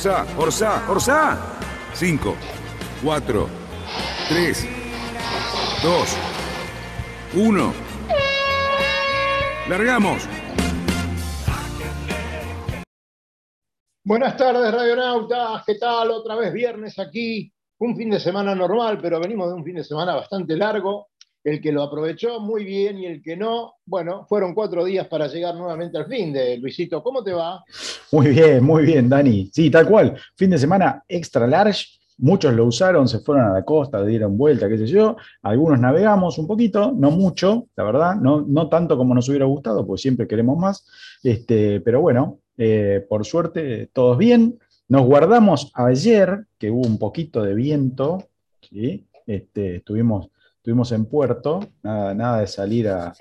Orsa, Orsa, Orsa. 5, 4, 3, 2, 1. Largamos. Buenas tardes, radionautas. ¿Qué tal? Otra vez viernes aquí. Un fin de semana normal, pero venimos de un fin de semana bastante largo. El que lo aprovechó muy bien y el que no, bueno, fueron cuatro días para llegar nuevamente al fin de Luisito. ¿Cómo te va? Muy bien, muy bien, Dani. Sí, tal cual. Fin de semana extra large. Muchos lo usaron, se fueron a la costa, dieron vuelta, qué sé yo. Algunos navegamos un poquito, no mucho, la verdad, no, no tanto como nos hubiera gustado, porque siempre queremos más. Este, pero bueno, eh, por suerte, todos bien. Nos guardamos ayer, que hubo un poquito de viento, ¿sí? este, estuvimos, estuvimos en puerto, nada, nada de salir a,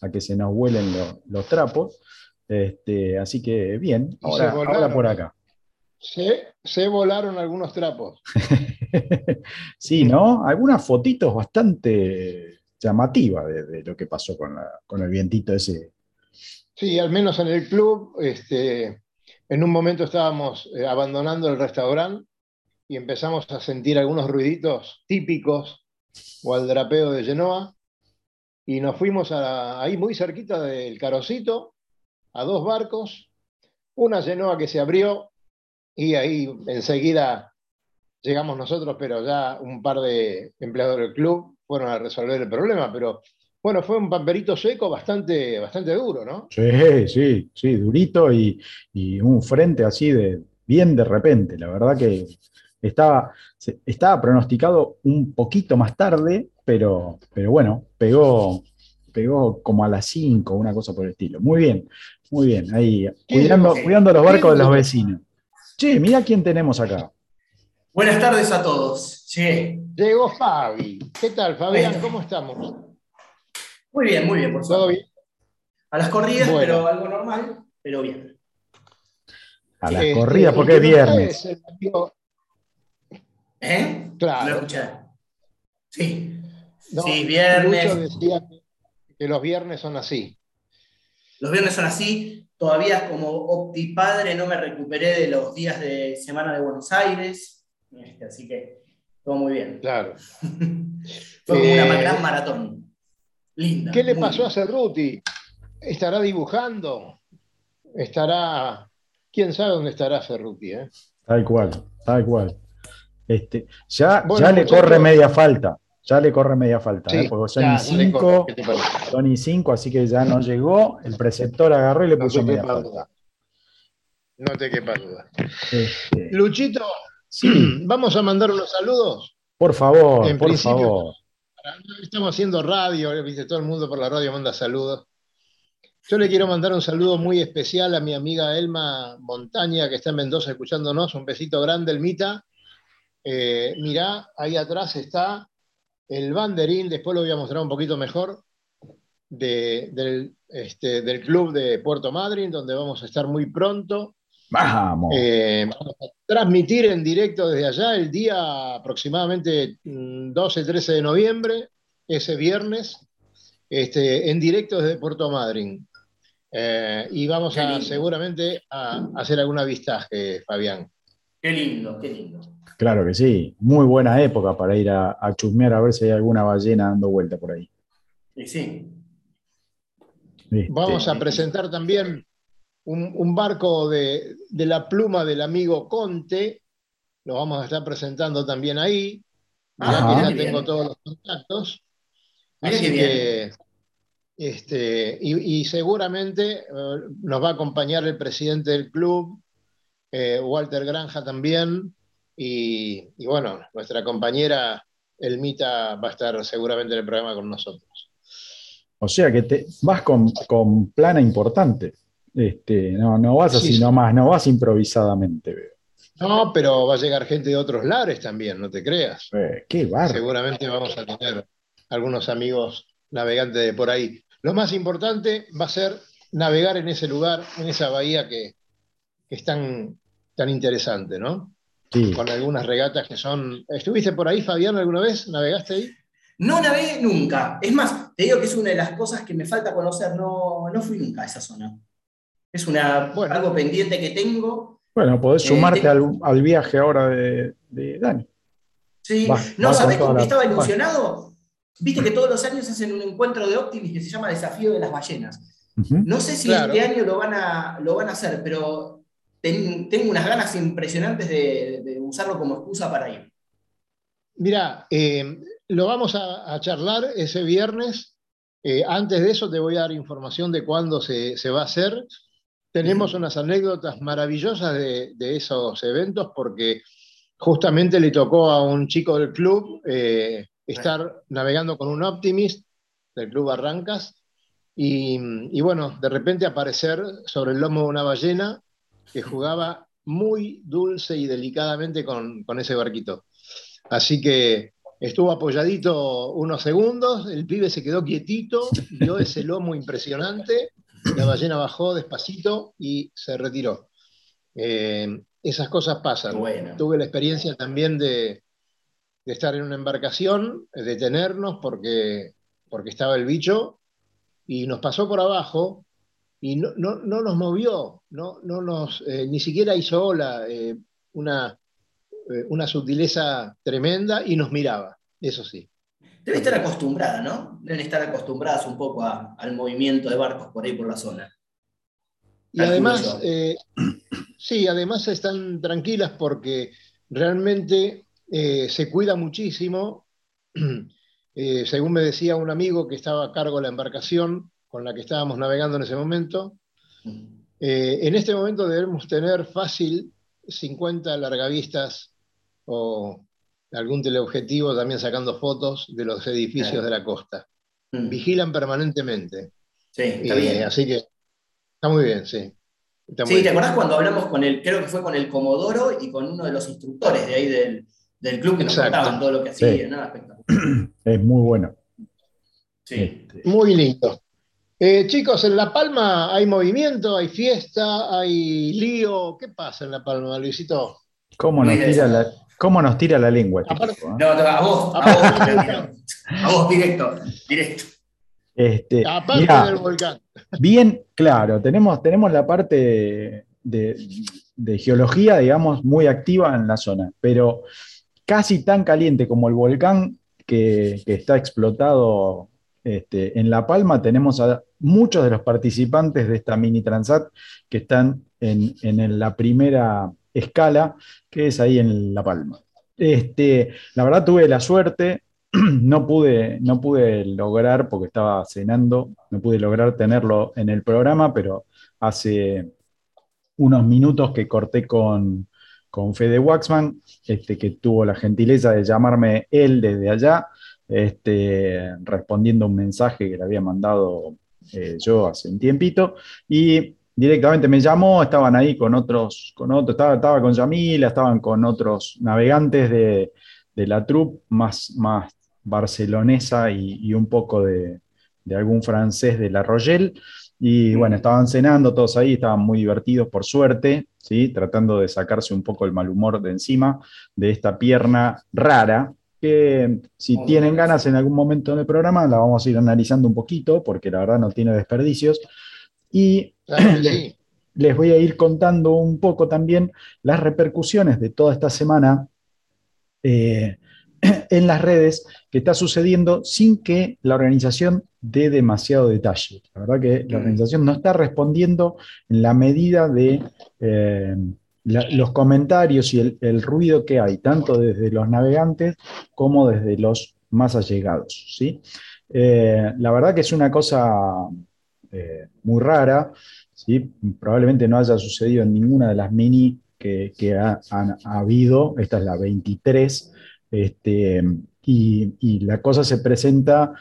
a que se nos vuelen lo- los trapos. Este, así que bien, ahora, se volaron. ahora por acá. Se, se volaron algunos trapos. sí, ¿no? Algunas fotitos bastante llamativas de, de lo que pasó con, la- con el vientito ese. Sí, al menos en el club, este, en un momento estábamos eh, abandonando el restaurante y empezamos a sentir algunos ruiditos típicos o al drapeo de Genoa y nos fuimos a- ahí muy cerquita del Carocito a dos barcos, una Genoa que se abrió y ahí enseguida llegamos nosotros, pero ya un par de empleados del club fueron a resolver el problema, pero bueno, fue un pamperito seco bastante, bastante duro, ¿no? Sí, sí, sí, durito y, y un frente así de bien de repente. La verdad que estaba, estaba pronosticado un poquito más tarde, pero, pero bueno, pegó, pegó como a las 5, una cosa por el estilo. Muy bien, muy bien. Ahí, ¿Quién cuidando, cuidando los barcos de los vecinos. Che, mira quién tenemos acá. Buenas tardes a todos. Llegué. Llegó Fabi. ¿Qué tal, Fabián? ¿Cómo estamos? Muy bien, muy bien, por ¿Todo suerte. bien? A las corridas, Bueno. pero algo normal, pero bien. A las Este, corridas, porque es viernes. es el amigo- ¿Eh? Claro. Sí. no, sí, viernes. Lucho decía que- los viernes son así. Los viernes son así. Todavía como optipadre no me recuperé de los días de semana de Buenos Aires. Este, así que todo muy bien. Claro. Fue como una Eh, gran maratón. Linda. ¿Qué le pasó a. Cerruti? ¿Estará dibujando? ¿Estará.? ¿Quién sabe dónde estará Cerruti? eh? Tal cual, tal cual. Este, ya, Bueno, ya le corre media falta. Ya le corre media falta, Sí, ¿eh? porque son ya, y ya le corre, cinco, ¿qué te parece? son y cinco, así que ya no llegó. El preceptor agarró y le No puso media falta. duda. No te quepa duda. Este, Luchito, sí, vamos a mandar unos saludos. por favor, En por favor. Estamos haciendo radio, ¿viste? todo el mundo por la radio manda saludos. Yo le quiero mandar un saludo muy especial a mi amiga Elma Montaña, que está en Mendoza escuchándonos. Un besito grande, Elmita. Eh, mirá, ahí atrás está el banderín, después lo voy a mostrar un poquito mejor, de- del, este, del club de Puerto Madryn, donde vamos a estar muy pronto. Vamos. Eh, vamos a transmitir en directo desde allá el día aproximadamente mm, 12-13 de noviembre, ese viernes, este, en directo desde Puerto Madryn. Eh, y vamos a seguramente a, hacer algún avistaje, Fabián. Qué lindo, qué lindo. Claro que sí. Muy buena época para ir a, a chusmear a ver si hay alguna ballena dando vuelta por ahí. Y sí. Este, Vamos a presentar también un, un barco de, de la pluma del amigo Conte, lo vamos a estar presentando también ahí. Mirá Ajá. que ya bien. tengo todos los contactos. Mirá Así que, este, y, y seguramente eh, nos va a acompañar el presidente del club, eh, Walter Granja también, y, y bueno, nuestra compañera Elmita va a estar seguramente en el programa con nosotros. O sea que te vas con, con plana importante. Este, no, no vas Sí, así sí. nomás, no vas improvisadamente. veo. No, pero va a llegar gente de otros lares también, no te creas. Eh, qué barro. Seguramente vamos a tener algunos amigos navegantes de por ahí. Lo más importante va a ser navegar en ese lugar, en esa bahía que, que es tan, tan interesante, ¿no? Sí. Con algunas regatas que son... ¿Estuviste por ahí, Fabián, alguna vez? ¿Navegaste ahí? No navegué nunca. Es más, te digo que es una de las cosas que me falta conocer. No, no fui nunca a esa zona. Es una, Bueno. algo pendiente que tengo. Bueno, podés Eh, sumarte te- al, al viaje ahora de, de Dani. Sí. Va- no, vas ¿sabés la- estaba ilusionado? Viste que todos los años hacen un encuentro de Optimis que se llama Desafío de las Ballenas. No sé si Claro. este año lo van a, lo van a hacer, pero ten- tengo unas ganas impresionantes de, de usarlo como excusa para ir. Mira, eh, lo vamos a, a charlar ese viernes. Eh, antes de eso te voy a dar información de cuándo se, se va a hacer. Tenemos unas anécdotas maravillosas de, de esos eventos porque justamente le tocó a un chico del club eh, estar navegando con un Optimist del club Barrancas y, y bueno, de repente aparecer sobre el lomo de una ballena que jugaba muy dulce y delicadamente con, con ese barquito. Así que estuvo apoyadito unos segundos, el pibe se quedó quietito, vio ese lomo impresionante, la ballena bajó despacito y se retiró. Eh, esas cosas pasan. Bueno. Tuve la experiencia también de, de estar en una embarcación, de detenernos porque, porque estaba el bicho y nos pasó por abajo y no, no, no nos movió, no, no nos, eh, ni siquiera hizo ola, eh, una, eh, una sutileza tremenda y nos miraba, eso sí. Debe estar acostumbrada, ¿no? Deben estar acostumbradas un poco a- al movimiento de barcos por ahí por la zona. Y además, eh, sí, además están tranquilas porque realmente eh, se cuida muchísimo. Eh, según me decía un amigo que estaba a cargo de la embarcación con la que estábamos navegando en ese momento, eh, en este momento debemos tener fácil 50 largavistas o algún teleobjetivo también sacando fotos de los edificios Claro. de la costa. Mm. Vigilan permanentemente. Sí, está Eh, bien. Así que está muy bien, sí. Está muy Sí, ¿te bien. acordás cuando hablamos con el, creo que fue con el Comodoro y con uno de los instructores de ahí del, del club que nos Exacto. contaban todo lo que Sí. Nada, espectacular. Es muy bueno. Sí. Este, Muy lindo. Eh, chicos, en La Palma hay movimiento, hay fiesta, hay lío. ¿Qué pasa en La Palma, Luisito? ¿cómo, nos tira la. ¿Cómo nos tira la lengua? Aparte- tipo, eh? No, no, a vos, a vos, a vos directo, directo. Este, Aparte mirá, del volcán. Bien, claro, tenemos, tenemos la parte de, de geología, digamos, muy activa en la zona, pero casi tan caliente como el volcán que, que está explotado este, en La Palma, tenemos a muchos de los participantes de esta mini Transat que están en, la primera escala, que es ahí en La Palma. Este, la verdad tuve la suerte, no pude, no pude lograr, porque estaba cenando, no pude lograr tenerlo en el programa, pero hace unos minutos que corté con, con Fede Waxman, este, que tuvo la gentileza de llamarme él desde allá, este, respondiendo un mensaje que le había mandado eh, yo hace un tiempito, y directamente me llamó, estaban ahí con otros, con otros estaba, estaba con Yamila, estaban con otros navegantes de, de la troupe más, más barcelonesa y, y un poco de, de algún francés de La Royelle. Y bueno, estaban cenando todos ahí, estaban muy divertidos por suerte, ¿sí? tratando de sacarse un poco el mal humor de encima de esta pierna rara, que si tienen ganas en algún momento en el programa, la vamos a ir analizando un poquito, porque la verdad no tiene desperdicios. Y Claro que sí. les voy a ir contando un poco también las repercusiones de toda esta semana eh, en las redes que está sucediendo sin que la organización dé demasiado detalle. La verdad que la Mm. organización no está respondiendo en la medida de eh, los comentarios y el, ruido que hay, tanto desde los navegantes como desde los más allegados. ¿sí? Eh, la verdad que es una cosa eh, muy rara. ¿sí? Probablemente no haya sucedido en ninguna de las mini que, que ha, han- ha habido. Esta es la 23. Este, y, y la cosa se presenta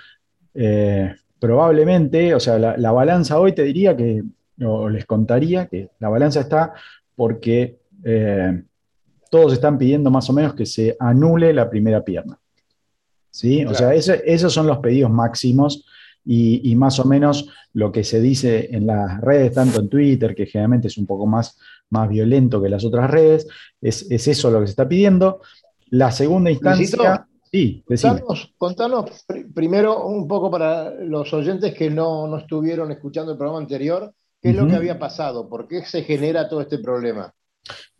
eh, probablemente, o sea, la, la balanza hoy te diría que, o les contaría que la balanza está porque eh, todos están pidiendo más o menos que se anule la primera pierna. ¿Sí? O sea, esos son los pedidos máximos y, más o menos lo que se dice en las redes, tanto en Twitter, que generalmente es un poco más, más violento que las otras redes, es, eso lo que se está pidiendo. La segunda instancia... sí, contanos, contanos primero un poco para los oyentes que no, estuvieron escuchando el programa anterior, qué es lo que había pasado, por qué se genera todo este problema.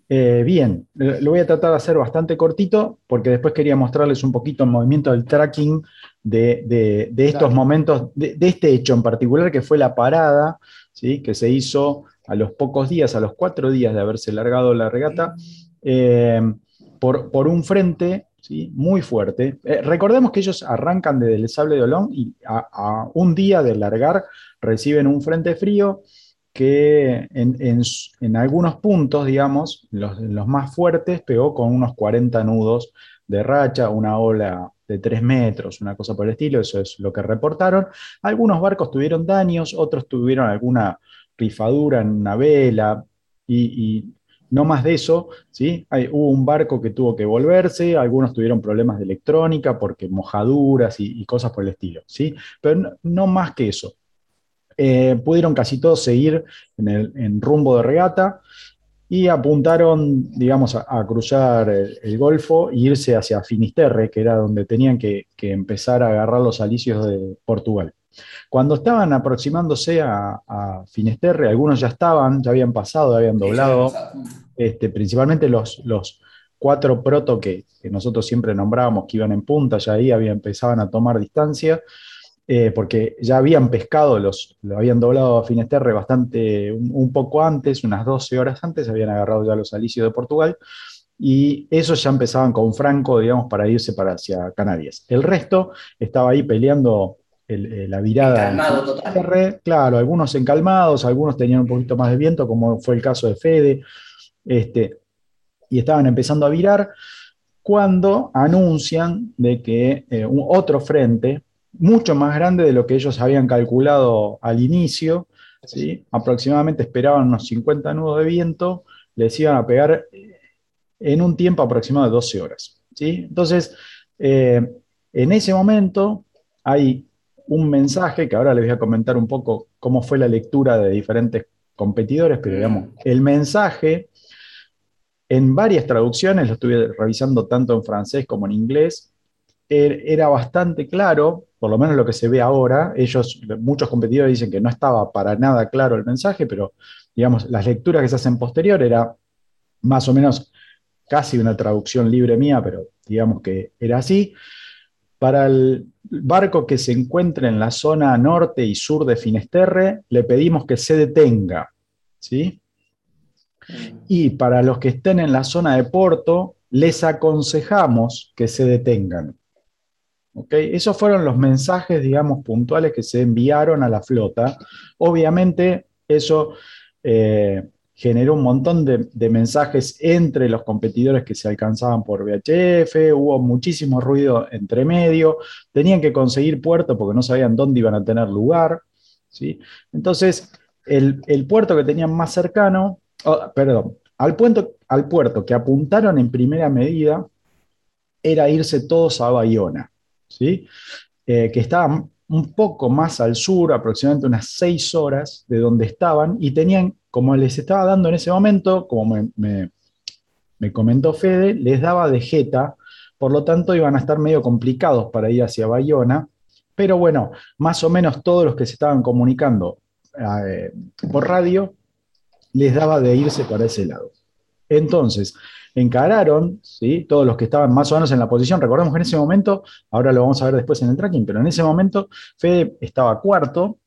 Eh, bien, lo voy a tratar de hacer bastante cortito porque después quería mostrarles un poquito el movimiento del tracking de, estos momentos, de, este hecho en particular que fue la parada, ¿sí? que se hizo a los pocos días, a los cuatro días de haberse largado la regata, eh, por, un frente ¿sí? muy fuerte. Eh, recordemos que ellos arrancan desde el Sable de Olón y a un día de largar reciben un frente frío que en, algunos puntos, digamos, los, los, más fuertes, pegó con unos 40 nudos de racha, una ola de 3 metros, una cosa por el estilo, eso es lo que reportaron. Algunos barcos tuvieron daños, otros tuvieron alguna rifadura en una vela y, no más de eso, ¿sí? Hay, hubo un barco que tuvo que volverse, algunos tuvieron problemas de electrónica porque mojaduras y, cosas por el estilo, ¿sí? Pero no más que eso. Eh, pudieron casi todos seguir en, el, rumbo de regata y apuntaron, digamos, a, cruzar el, Golfo e irse hacia Finisterre, que era donde tenían que, empezar a agarrar los alicios de Portugal. Cuando estaban aproximándose a, Finisterre, algunos ya estaban, ya habían pasado, habían doblado, este, principalmente los, cuatro proto que, nosotros siempre nombrábamos que iban en punta, ya ahí habían, empezaban a tomar distancia. Eh, porque ya habían pescado, los, lo habían doblado a Finesterre bastante, un, poco antes, unas 12 horas antes, habían agarrado ya los alicios de Portugal, y esos ya empezaban con Franco, digamos, para irse para hacia Canarias. El resto estaba ahí peleando eh, la virada. Encalmado total. Claro, algunos encalmados, algunos tenían un poquito más de viento, como fue el caso de Fede, este, y estaban empezando a virar cuando anuncian de que eh, otro frente, mucho más grande de lo que ellos habían calculado al inicio. ¿sí? Aproximadamente esperaban unos 50 nudos de viento, les iban a pegar en un tiempo aproximado de 12 horas. ¿sí? Entonces, eh, en ese momento hay un mensaje que ahora les voy a comentar un poco cómo fue la lectura de diferentes competidores, pero digamos, el mensaje en varias traducciones, lo estuve revisando tanto en francés como en inglés, er, era bastante claro por lo menos lo que se ve ahora, ellos, muchos competidores dicen que no estaba para nada claro el mensaje, pero digamos, las lecturas que se hacen posterior era más o menos casi una traducción libre mía, pero digamos que era así. Para el barco que se encuentre en la zona norte y sur de Finisterre, le pedimos que se detenga, ¿sí? Y para los que estén en la zona de Porto, les aconsejamos que se detengan. Esos fueron los mensajes, digamos, puntuales que se enviaron a la flota. Obviamente, eso eh, generó un montón de, mensajes entre los competidores que se alcanzaban por VHF, hubo muchísimo ruido entre medio, tenían que conseguir puerto porque no sabían dónde iban a tener lugar. ¿sí? Entonces, el, puerto que tenían más cercano, oh, perdón, al al puerto que apuntaron en primera medida era irse todos a Bayona. ¿Sí? Eh, que estaban un poco más al sur, aproximadamente unas seis horas de donde estaban, y tenían, como les estaba dando en ese momento, como me, comentó Fede, les daba de jeta, por lo tanto iban a estar medio complicados para ir hacia Bayona, pero bueno, más o menos todos los que se estaban comunicando eh, por radio, les daba de irse para ese lado. Entonces, encararon, ¿sí? todos los que estaban más o menos en la posición, recordemos que en ese momento, ahora lo vamos a ver después en el tracking, pero en ese momento Fede estaba cuarto,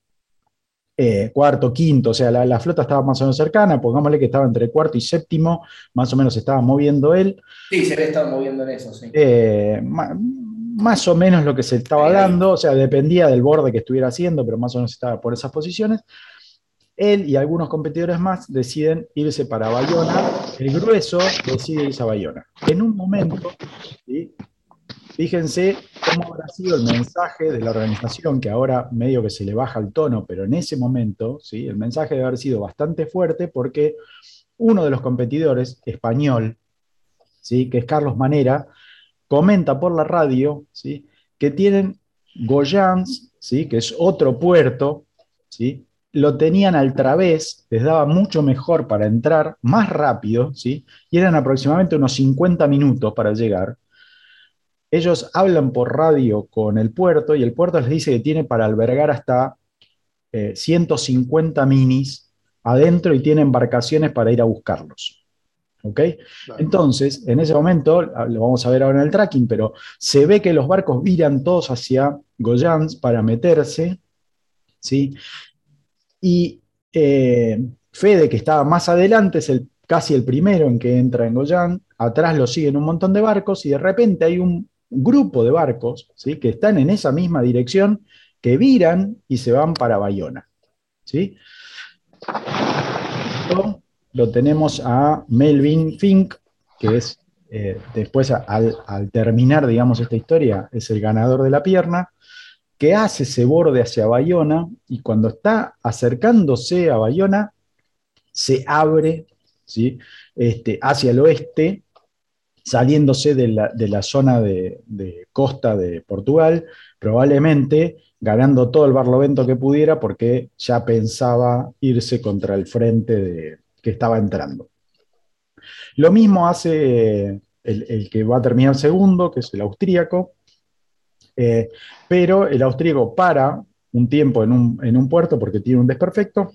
eh, cuarto, quinto, o sea, la, flota estaba más o menos cercana, pongámosle que estaba entre cuarto y séptimo, más o menos estaba moviendo él. Sí, se ve estado moviendo en eso, sí. Eh, más o menos lo que se estaba dando, o sea, dependía del borde que estuviera haciendo, pero más o menos estaba por esas posiciones él y algunos competidores más deciden irse para Bayona, el grueso decide irse a Bayona. En un momento, fíjense cómo habrá sido el mensaje de la organización, que ahora medio que se le baja el tono, pero en ese momento, ¿sí? el mensaje debe haber sido bastante fuerte porque uno de los competidores, español, ¿sí? que es Carlos Manera, comenta por la radio ¿sí? que tienen Goyans, ¿sí? que es otro puerto, ¿sí? Lo tenían al través, les daba mucho mejor para entrar, más rápido, ¿sí? y eran aproximadamente unos 50 minutos para llegar. Ellos hablan por radio con el puerto y el puerto les dice que tiene para albergar hasta 150 eh, minis adentro y tiene embarcaciones para ir a buscarlos. ¿Ok? Entonces, en ese momento, lo vamos a ver ahora en el tracking, pero se ve que los barcos viran todos hacia Goyans para meterse, ¿sí? Y eh, Fede, que estaba más adelante, es casi el primero en que entra en Goyan, atrás lo siguen un montón de barcos y de repente hay un grupo de barcos que están en esa misma dirección que viran y se van para Bayona. ¿sí? Lo tenemos a Melvin Fink, que es eh, después al, terminar, digamos, esta historia, es el ganador de la pierna, que hace ese borde hacia Bayona y cuando está acercándose a Bayona, se abre ¿sí? este, hacia el oeste, saliéndose de la, zona de, de, costa de Portugal, probablemente ganando todo el barlovento que pudiera porque ya pensaba irse contra el frente de, que estaba entrando. Lo mismo hace el, que va a terminar segundo, que es el austríaco, eh, pero el austríaco para un tiempo en un, en un puerto porque tiene un desperfecto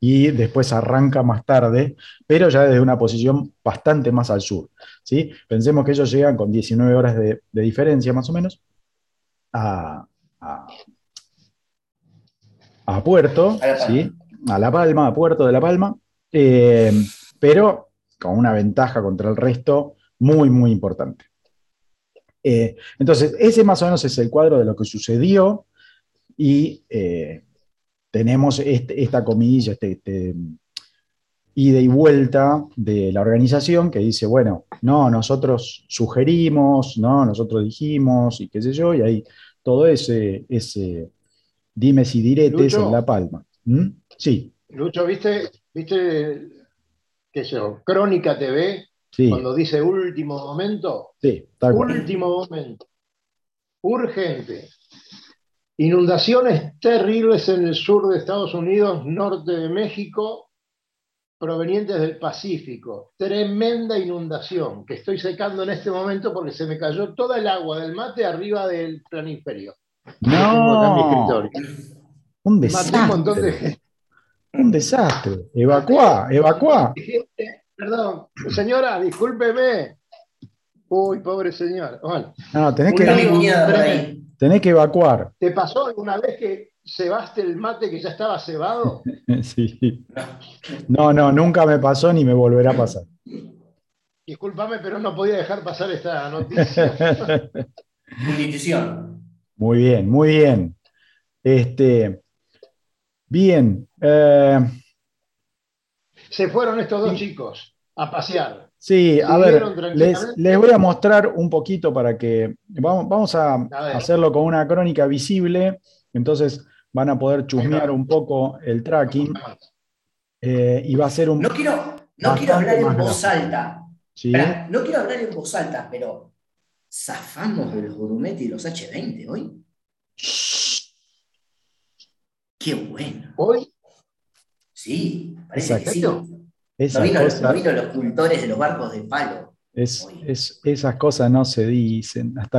y después arranca más tarde, pero ya desde una posición bastante más al sur. ¿sí? Pensemos que ellos llegan con 19 horas de, diferencia más o menos a, a, Puerto, a ¿sí? a La Palma, a Puerto de La Palma, eh, pero con una ventaja contra el resto muy, muy importante. Eh, entonces, ese más o menos es el cuadro de lo que sucedió y eh, tenemos este, esta comidilla, este, este, ida y vuelta de la organización que dice, bueno, no, nosotros sugerimos, no, nosotros dijimos y qué sé yo, y ahí todo ese, ese dimes y diretes en La Palma. ¿Mm? Sí. Lucho, ¿viste, viste qué sé yo, Crónica TV? Cuando dice último momento. Sí, Último momento. Urgente. Inundaciones terribles en el sur de Estados Unidos, norte de México, provenientes del Pacífico. Tremenda inundación que estoy secando en este momento porque se me cayó toda el agua del mate arriba del planiferio. No. Un desastre. un montón de Un desastre. Evacuá, evacuá. Perdón, señora, discúlpeme. Uy, pobre señor. no, tenés que, tenés que evacuar. ¿Te pasó alguna vez que cebaste el mate que ya estaba cebado? sí. No, no, nunca me pasó ni me volverá a pasar. Discúlpame, pero no podía dejar pasar esta noticia. Muy bien, muy bien. Este, bien. Eh, se fueron estos dos chicos a pasear. Sí, a ver, les, voy a mostrar un poquito para que. Vamos, a, hacerlo con una crónica visible, entonces van a poder chusmear un poco el tracking. Eh, y va a ser un. No quiero, no quiero hablar en voz alta. no quiero hablar en voz alta, pero ¿zafamos de los Grumetti y los H20 hoy? ¡Qué bueno! ¿Hoy? Sí, parece que sí. no, vino, los cultores de los barcos de palo. Es, esas cosas no se dicen. Hasta,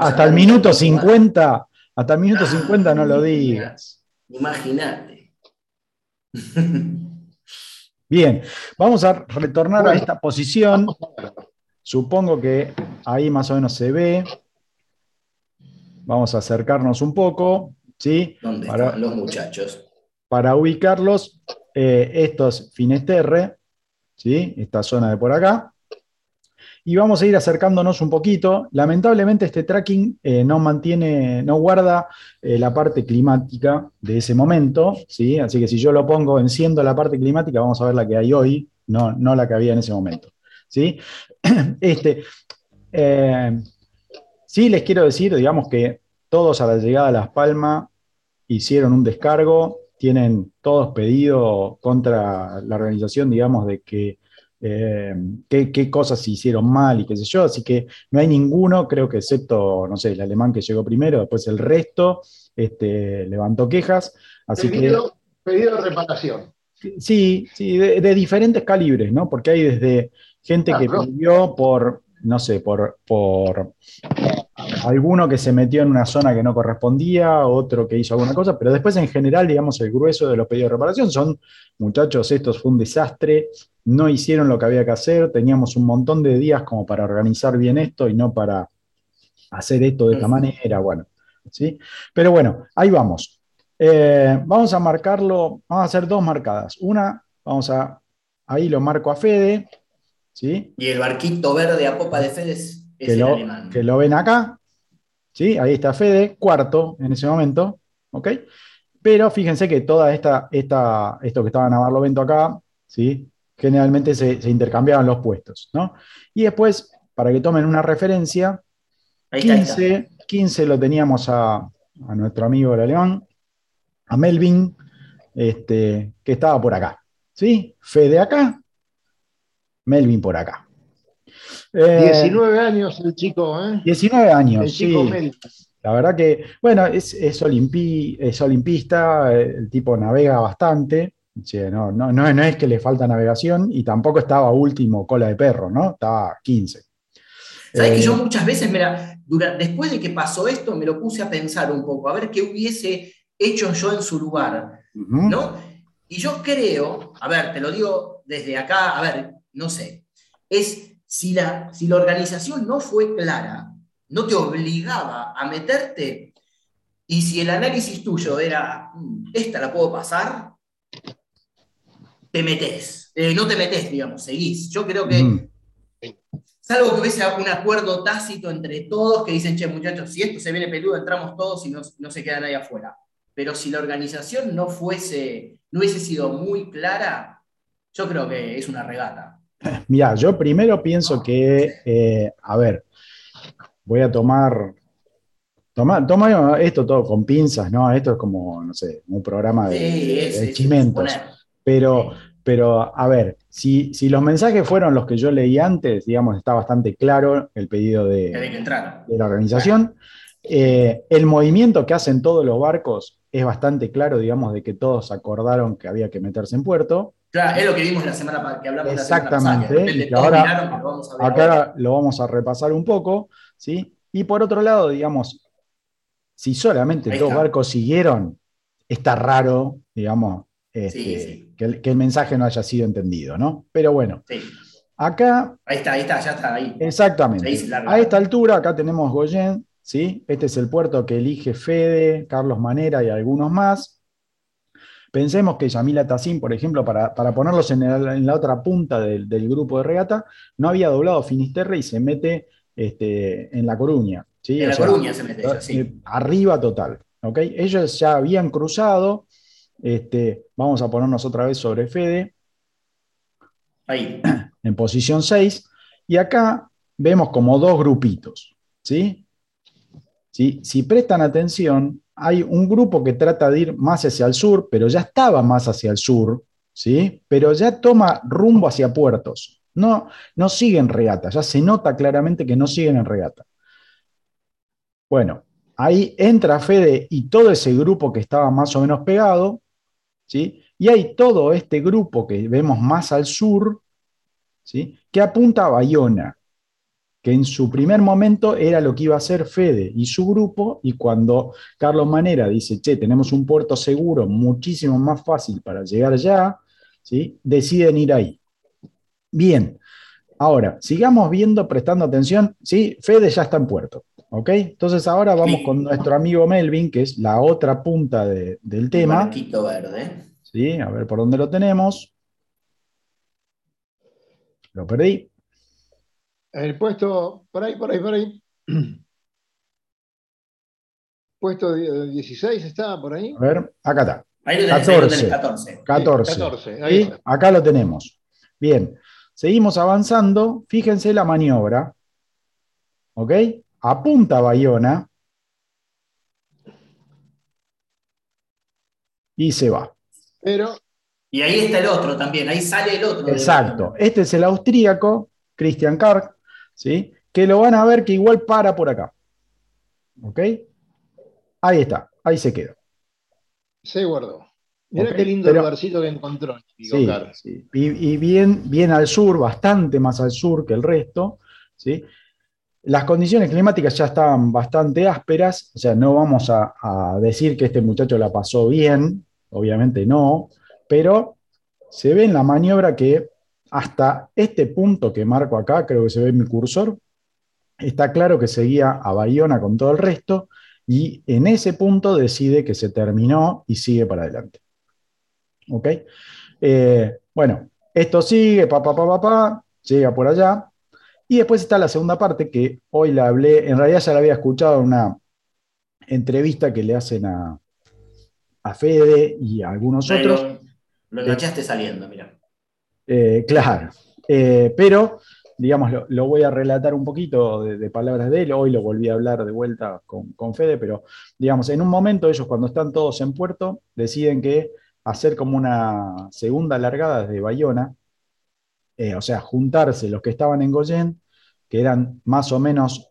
hasta, el minuto 50, hasta el minuto 50 no lo digas. Imagínate. Bien, vamos a retornar a esta posición. Supongo que ahí más o menos se ve. Vamos a acercarnos un poco. ¿sí? ¿Dónde están los muchachos? para ubicarlos, eh, esto es Finesterre, ¿sí? esta zona de por acá. Y vamos a ir acercándonos un poquito. Lamentablemente este tracking eh, no mantiene, no guarda eh, la parte climática de ese momento, ¿sí? Así que si yo lo pongo, enciendo la parte climática, vamos a ver la que hay hoy, no, no la que había en ese momento, ¿sí? Este, sí les quiero decir, digamos que todos a la llegada a Las Palmas hicieron un descargo tienen todos pedido contra la organización, digamos, de que eh, qué, qué cosas se hicieron mal y qué sé yo. Así que no hay ninguno, creo que excepto, no sé, el alemán que llegó primero, después el resto este, levantó quejas. Así que. Pedido, pedido de reparación. Sí, sí, de, de diferentes calibres, ¿no? Porque hay desde gente que Claro. pidió por, no sé, por, por alguno que se metió en una zona que no correspondía, otro que hizo alguna cosa, pero después en general, digamos, el grueso de los pedidos de reparación son, muchachos, esto fue un desastre, no hicieron lo que había que hacer, teníamos un montón de días como para organizar bien esto y no para hacer esto de esta manera, bueno, ¿sí? Pero bueno, ahí vamos. Eh, vamos a marcarlo, vamos a hacer dos marcadas. Una, vamos a, ahí lo marco a Fede, ¿sí? Y el barquito verde a popa de Fedes es que el lo, alemán. que lo ven acá, ¿sí? Ahí está Fede, cuarto en ese momento, ¿ok? Pero fíjense que toda esta, esta esto que estaba Navarro Vento acá, ¿sí? Generalmente se, se intercambiaban los puestos, ¿no? Y después, para que tomen una referencia, Ahí está, ahí está. 15, 15 lo teníamos a, a nuestro amigo el alemán, a Melvin, este, que estaba por acá, ¿sí? Fede acá, Melvin por acá. Eh, 19 años el chico, ¿eh? 19 años, El chico sí. La verdad que, bueno, es, es, olimpi- es olimpista, eh, el tipo navega bastante, sí, no, no, no, no es que le falta navegación y tampoco estaba último cola de perro, ¿no? Estaba 15. Sabes Eh, que yo muchas veces, mira, dura- después de que pasó esto, me lo puse a pensar un poco, a ver qué hubiese hecho yo en su lugar, ¿no? Y yo creo, a ver, te lo digo desde acá, a ver, no sé, es si la, si la organización no fue clara, no te obligaba a meterte, y si el análisis tuyo era, "Mm, esta la puedo pasar, te metes. Eh, no te metes, digamos, seguís. Yo creo que ujú. Salvo que hubiese un acuerdo tácito entre todos que dicen, che, muchachos, si esto se viene peludo, entramos todos y no, no se queda nadie afuera. Pero si la organización no fuese, no hubiese sido muy clara, yo creo que es una regata. Mirá, yo primero pienso que, eh, a ver, voy a tomar, tomar, toma esto todo con pinzas, ¿no? Esto es como, no sé, un programa de, Sí, es, de es chimentos. suponer. Pero, pero, a ver, si, si los mensajes fueron los que yo leí antes, digamos, está bastante claro el pedido de la organización. Eh, el movimiento que hacen todos los barcos es bastante claro, digamos, de que todos acordaron que había que meterse en puerto. Claro, es lo que vimos la semana que hablamos la semana pasada. Exactamente, y ahora- miraron, pero vamos a ver ahora. Acá lo vamos a repasar un poco, ¿sí? Y por otro lado, digamos, si solamente dos barcos siguieron, está raro, digamos, este, Sí, sí. Que, el, que el mensaje no haya sido entendido, ¿no? Pero bueno, Sí. acá, Ahí está, ahí está, ya está ahí. exactamente, Ahí a esta altura, acá tenemos Goyen, ¿sí? Este es el puerto que elige Fede, Carlos Manera y algunos más. Pensemos que Yamila Tassin, por ejemplo, para, para ponerlos en, el- en la otra punta del, del grupo de regata, no había doblado Finisterre y se mete este, en La Coruña. ¿sí? En O La sea, Coruña se mete ella, sí. eh, Arriba total. ¿ok? Ellos ya habían cruzado. Este, vamos a ponernos otra vez sobre Fede Ahí. en posición 6. Y acá vemos como dos grupitos. ¿sí? Si prestan atención, hay un grupo que trata de ir más hacia el sur, pero ya estaba más hacia el sur, ¿sí? pero ya toma rumbo hacia puertos. No, no siguen regata, ya se nota claramente que no siguen en regata. Bueno, ahí entra Fede y todo ese grupo que estaba más o menos pegado, ¿sí? y hay todo este grupo que vemos más al sur, ¿sí? que apunta a Bayona, que en su primer momento era lo que iba a hacer Fede y su grupo, y cuando Carlos Manera dice, che, tenemos un puerto seguro, muchísimo más fácil para llegar ya, ¿sí? deciden ir ahí. Bien, ahora, sigamos viendo, prestando atención, ¿sí? Fede ya está en puerto, ¿ok? Entonces ahora vamos Sí. con nuestro amigo Melvin, que es la otra punta de- del tema, Barquito verde. ¿sí? A ver por dónde lo tenemos. Lo perdí. El puesto, por ahí, por ahí, por ahí. Puesto die- 16 está por ahí. A ver, acá está. Ahí lo tenés, ahí lo tenés, 14. 14. 14. 14, ahí ¿sí? está. Acá lo tenemos. Bien, seguimos avanzando. Fíjense la maniobra. ¿Ok? Apunta Bayona. Y se va. Pero Y ahí está el otro también, ahí sale el otro. Exacto. Este es el austríaco, Christian Karg, ¿sí? que lo van a ver que igual para por acá. ¿Ok? Ahí está, ahí se quedó. Se guardó. Mira qué lindo pero- lugarcito que encontró. Sí, sí. Y, y bien, bien al sur, bastante más al sur que el resto. ¿sí? Las condiciones climáticas ya estaban bastante ásperas, o sea, no vamos a, a decir que este muchacho la pasó bien, obviamente no, pero se ve en la maniobra que hasta este punto que marco acá, creo que se ve en mi cursor, está claro que seguía a Bayona con todo el resto, y en ese punto decide que se terminó y sigue para adelante. ¿Ok? Eh, bueno, esto sigue, pa, pa, pa, pa, pa, llega por allá. Y después está la segunda parte que hoy la hablé, en realidad ya la había escuchado en una entrevista que le hacen a, a Fede y a algunos Ahí otros. Lo, lo enganchaste saliendo, mira. Eh, claro, Eh, pero digamos, lo, voy a relatar un poquito de, palabras de él. Hoy lo volví a hablar de vuelta con, con Fede, pero digamos, en un momento ellos cuando están todos en puerto deciden que hacer como una segunda largada desde Bayona, eh, o sea, juntarse los que estaban en Goyen, que eran más o menos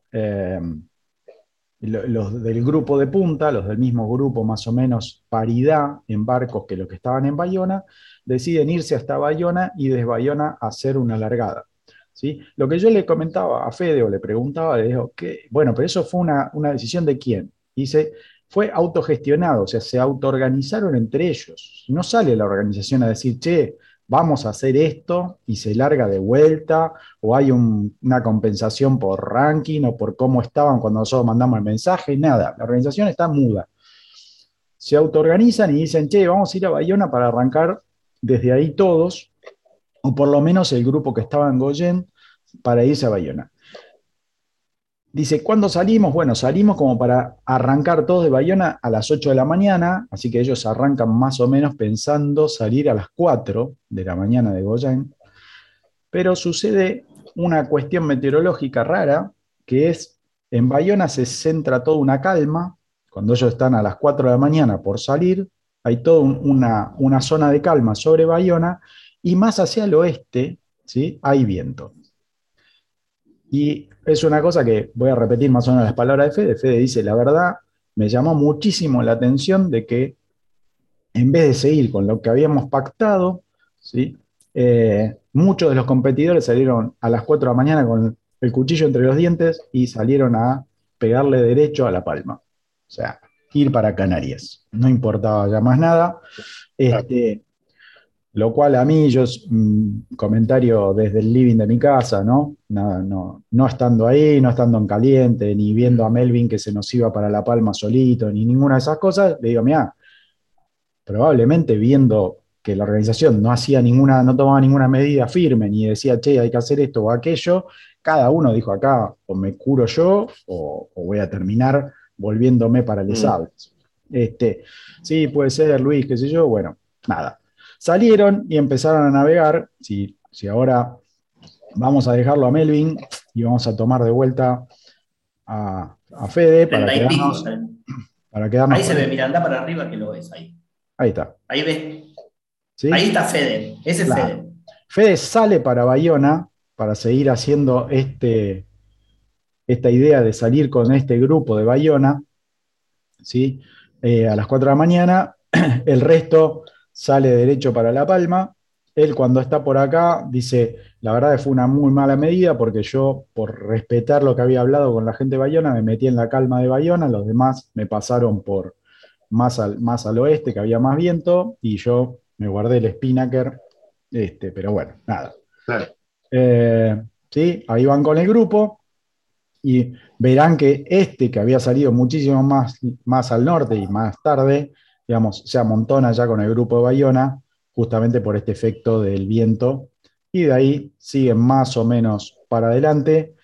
lo- los del grupo de punta, los del mismo grupo, más o menos paridad en barcos que los que estaban en Bayona, deciden irse hasta Bayona y desde Bayona hacer una largada. ¿sí? Lo que yo le comentaba a Fede o le preguntaba, le digo, ¿qué? bueno, pero eso fue una, una decisión de quién. Dice, fue autogestionado, o sea, se autoorganizaron entre ellos. No sale la organización a decir, che, vamos a hacer esto y se larga de vuelta, o hay un- una compensación por ranking o por cómo estaban cuando nosotros mandamos el mensaje, nada. La organización está muda. Se autoorganizan y dicen, che, vamos a ir a Bayona para arrancar desde ahí todos, o por lo menos el grupo que estaba en Goyen, para irse a Bayona. Dice, ¿cuándo salimos? Bueno, salimos como para arrancar todos de Bayona a las 8 de la mañana, así que ellos arrancan más o menos pensando salir a las 4 de la mañana de Goyen. Pero sucede una cuestión meteorológica rara, que es, en Bayona se centra toda una calma, cuando ellos están a las 4 de la mañana por salir, hay toda un- una, una zona de calma sobre Bayona, y más hacia el oeste, ¿sí? hay viento. Y es una cosa que voy a repetir más o menos las palabras de Fede. Fede dice, la verdad, me llamó muchísimo la atención de que en vez de seguir con lo que habíamos pactado, ¿sí? Eh, muchos de los competidores salieron a las 4 de la mañana con el cuchillo entre los dientes y salieron a pegarle derecho a la palma. O sea, ir para Canarias. No importaba ya más nada. Este, lo cual a mí, yo, un comentario desde el living de mi casa, ¿no? Nada, no, no estando ahí, no estando en caliente, ni viendo a Melvin que se nos iba para La Palma solito, ni ninguna de esas cosas, le digo, mira, probablemente viendo que la organización no hacía ninguna, no tomaba ninguna medida firme, ni decía, che, hay que hacer esto o aquello, cada uno dijo acá, o me curo yo, o voy a terminar volviéndome para Les Mm. Este, sí, puede ser, Luis, qué sé yo, bueno, nada. Salieron y empezaron a navegar. Si, si ahora vamos a dejarlo a Melvin y vamos a tomar de vuelta a, a Fede para pico, quedarnos, para quedarnos Ahí se ve, mira, anda para arriba que lo ves ahí. Ahí está. Ahí ves. ¿sí? Ahí está Fede. Ese es Claro. Fede. Fede sale para Bayona para seguir haciendo este, esta idea de salir con este grupo de Bayona, ¿sí? Eh, a las 4 de la mañana. El resto sale derecho para La Palma. Él cuando está por acá dice, la verdad fue una muy mala medida porque yo, por respetar lo que había hablado con la gente de Bayona, me metí en la calma de Bayona, los demás me pasaron por más al, más al oeste, que había más viento, y yo me guardé el Spinnaker, este, pero bueno, nada. Claro. Eh, ¿sí? Ahí van con el grupo y verán que este que había salido muchísimo más, más al norte y más tarde, digamos, se amontona ya con el grupo de Bayona, justamente por este efecto del viento, y de ahí siguen más o menos para adelante.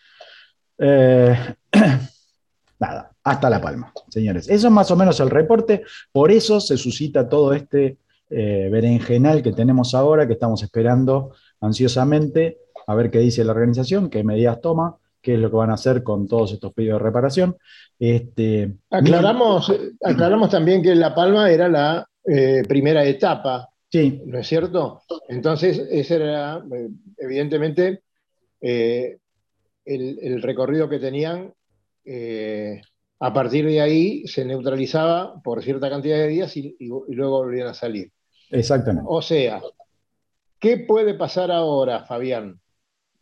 Eh, nada, hasta La Palma, señores. Eso es más o menos el reporte, por eso se suscita todo este eh, berenjenal que tenemos ahora, que estamos esperando ansiosamente a ver qué dice la organización, qué medidas toma, qué es lo que van a hacer con todos estos pedidos de reparación. Este, Aclaramos, aclaramos también que La Palma era la eh, primera etapa Sí. ¿No es cierto? Entonces, ese era, eh, evidentemente, eh, el, el recorrido que tenían. eh, a partir de ahí se neutralizaba por cierta cantidad de días y, y- y luego volvían a salir. Exactamente. O sea, ¿qué puede pasar ahora, Fabián?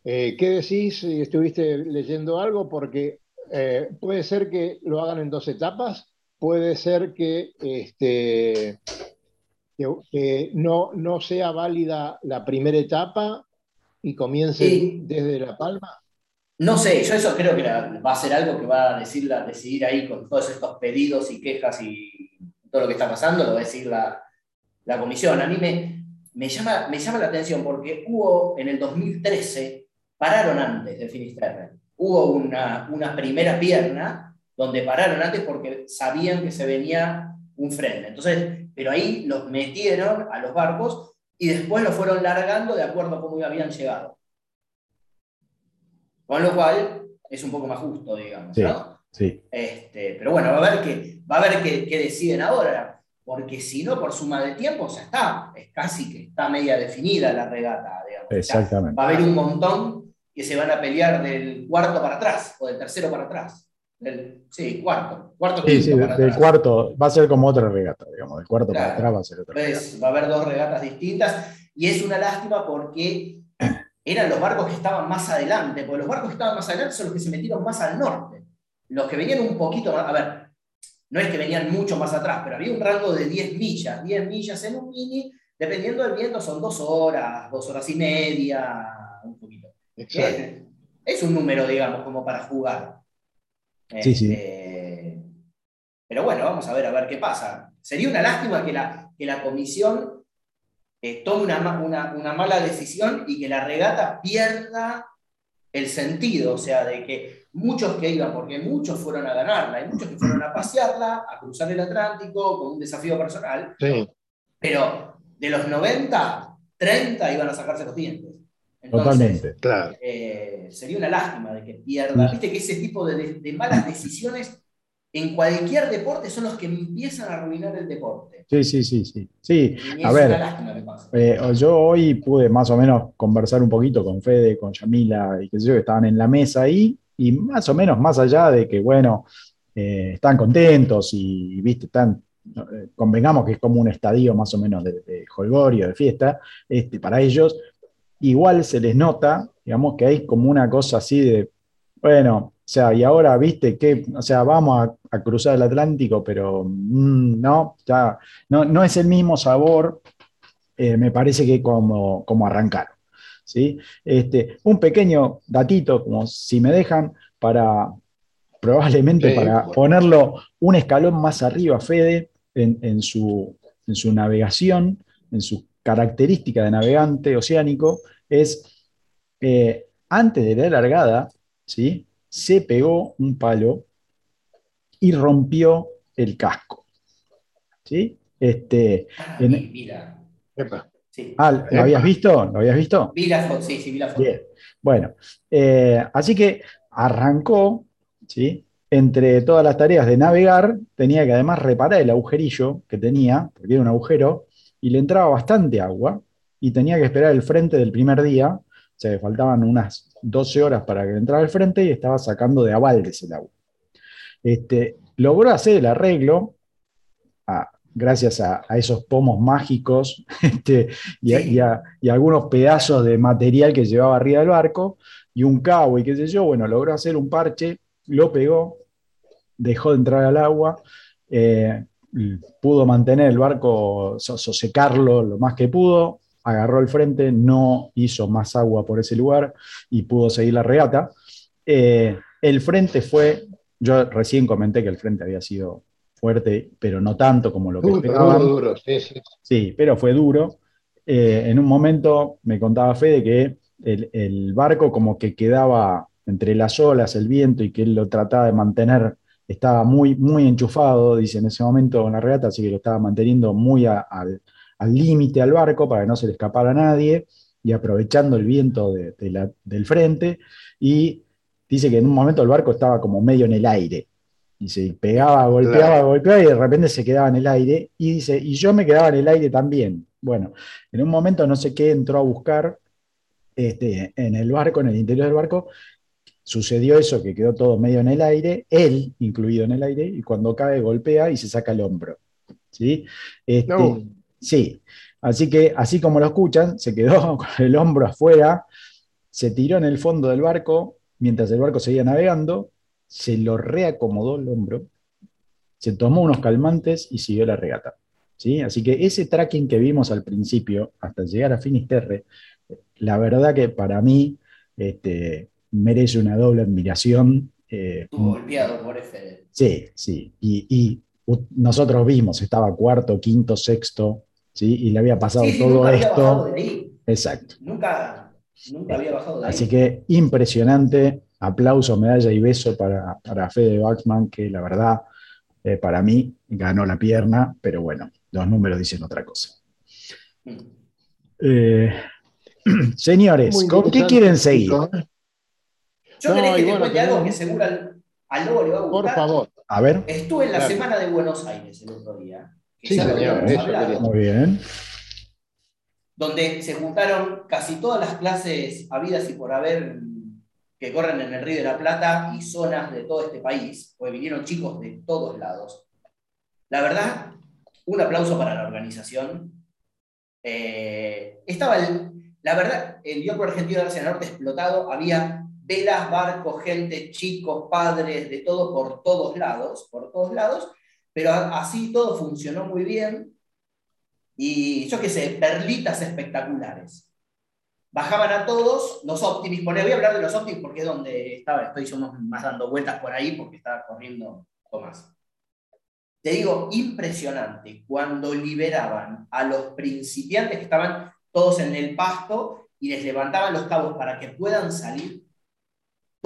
Eh, ¿Qué decís? si ¿Estuviste leyendo algo? Porque eh, puede ser que lo hagan en dos etapas, puede ser que, este, que, que no, no sea válida la primera etapa y comience Sí. desde La Palma. No sé, yo eso creo que la- va a ser algo que va a decir la- decidir ahí con todos estos pedidos y quejas y todo lo que está pasando, lo va a decir la, la comisión. A mí me, me, llama, me llama la atención porque hubo en el 2013, pararon antes de Finisterre, hubo una, una primera pierna donde pararon antes porque sabían que se venía un frente. Entonces, pero ahí los metieron a los barcos y después los fueron largando de acuerdo a cómo habían llegado. Con lo cual es un poco más justo, digamos. Sí. ¿no? Sí. Este, pero bueno, va a ver qué, va a ver qué, qué deciden ahora, porque si no, por suma de tiempo, ya está, es casi que está media definida la regata, digamos. Exactamente. Va a haber un montón que se van a pelear del cuarto para atrás, o del tercero para atrás. Del, sí, cuarto, cuarto, Sí, sí, del atrás. cuarto va a ser como otra regata, digamos, del cuarto para atrás va a ser otra regata. Entonces, va a haber dos regatas distintas y es una lástima porque eran los barcos que estaban más adelante, porque los barcos que estaban más adelante son los que se metieron más al norte. Los que venían un poquito más, a ver, no es que venían mucho más atrás, pero había un rango de 10 millas, 10 millas en un mini, dependiendo del viento son dos horas, dos horas y media, un poquito. Exacto. Es, un número, digamos, como para jugar. Sí, sí. Este, Pero bueno, vamos a ver, a ver qué pasa. Sería una lástima que la, que la comisión eh, tome una, una- una mala decisión y que la regata pierda el sentido, o sea, de que muchos que iban, porque muchos fueron a ganarla, hay muchos que fueron a pasearla, a cruzar el Atlántico con un desafío personal, Sí, pero de los 90, 30 iban a sacarse los dientes. Entonces, Totalmente. claro. eh, sería una lástima de que pierda. Viste que ese tipo de, malas decisiones en cualquier deporte son los que empiezan a arruinar el deporte. Sí, sí, sí, sí. Sí, Y a es ver. una lástima que pasa. Eh, yo hoy pude más o menos conversar un poquito con Fede, con Yamila y qué sé yo, que estaban en la mesa ahí, y más o menos más allá de que, bueno, eh, están contentos y, viste, están, convengamos que es como un estadio más o menos de, de jolgorio, de fiesta, este, para ellos, igual se les nota, digamos, que hay como una cosa así de, bueno, o sea, y ahora, viste, que, o sea, vamos a, a cruzar el Atlántico, pero mm, no, ya, no, no es el mismo sabor eh, me parece que como, como arrancaron. ¿sí? Este, un pequeño datito, como si me dejan, para probablemente Sí. para ponerlo un escalón más arriba, Fede, en, en su, en su navegación, en su característica de navegante oceánico, es eh, antes de la largada, ¿sí? se pegó un palo y rompió el casco. ¿sí? Este, Ah, en- Epa. sí. Ah, ¿lo habías visto? ¿Lo habías visto? Vi la foto, sí, sí, vi la foto. Bien. Bueno, eh, así que arrancó, ¿sí? Entre todas las tareas de navegar, tenía que además reparar el agujerillo que tenía, porque era un agujero, y le entraba bastante agua, y tenía que esperar el frente del primer día, o sea, faltaban unas 12 horas para que le entrara el frente, y estaba sacando de a baldes el agua. Este, logró hacer el arreglo, a- gracias a, a esos pomos mágicos este, y, a- Sí. y a- y algunos pedazos de material que llevaba arriba del barco, y un cabo y qué sé yo, bueno, logró hacer un parche, lo pegó, dejó de entrar al agua, eh, pudo mantener el barco, so- sosecarlo lo más que pudo, agarró el frente, no hizo más agua por ese lugar y pudo seguir la regata. Eh, el frente fue, yo recién comenté que el frente había sido fuerte, pero no tanto como lo que Duro, esperaban. duro, duro, sí, sí. Sí, pero fue duro. Eh, en un momento me contaba Fede que el, el barco como que quedaba entre las olas, el viento, y que él lo trataba de mantener, estaba muy, muy enchufado, dice en ese momento en la regata, así que lo estaba manteniendo muy a- al al límite al barco para que no se le escapara a nadie, y aprovechando el viento de- de la- del frente, y dice que en un momento el barco estaba como medio en el aire, y se pegaba, golpeaba, Claro. golpeaba, y de repente se quedaba en el aire, y dice, y yo me quedaba en el aire también. Bueno, en un momento no sé qué entró a buscar este, en el barco, en el interior del barco, sucedió eso, que quedó todo medio en el aire, él incluido en el aire, y cuando cae golpea y se saca el hombro. ¿sí? Este, No. Sí, así que así como lo escuchan, se quedó con el hombro afuera, se tiró en el fondo del barco mientras el barco seguía navegando, se lo reacomodó el hombro, se tomó unos calmantes y siguió la regata. ¿sí? Así que ese tracking que vimos al principio, hasta llegar a Finisterre, la verdad que para mí este, merece una doble admiración. eh, Estuvo golpeado por Fede. Sí, sí. Y, nosotros vimos, estaba cuarto, quinto, sexto, ¿sí? Y le había pasado Sí, sí, todo nunca había bajado esto. de ahí. Exacto. Nunca, nunca había bajado de ahí. Así que impresionante. Aplauso, medalla y beso para, para Fede Baxman, que la verdad, eh, para mí, ganó la pierna, pero bueno, los números dicen otra cosa. Mm. Eh, señores, ¿con qué quieren seguir? chico, ¿eh? Yo No, querés que te bueno, cuente algo que seguro al, al lobo le va a Por gustar. favor. A ver, Estuve en la Claro. semana de Buenos Aires el otro día. que Sí, señor, eso muy bien. donde se juntaron casi todas las clases habidas y por haber que corren en el Río de la Plata y zonas de todo este país, porque vinieron chicos de todos lados. La verdad, un aplauso para la organización. Eh, estaba, el- la verdad, el Dios Argentino de Arce Norte explotado, había velas, barcos, gente, chicos, padres, de todo por todos lados, por todos lados, pero así todo funcionó muy bien y yo qué sé, perlitas espectaculares. Bajaban a todos los Optimis, por voy a hablar de los Optimis porque es donde estaba, estoy más dando vueltas por ahí porque estaba corriendo Tomás. Te digo, impresionante, cuando liberaban a los principiantes que estaban todos en el pasto y les levantaban los cabos para que puedan salir,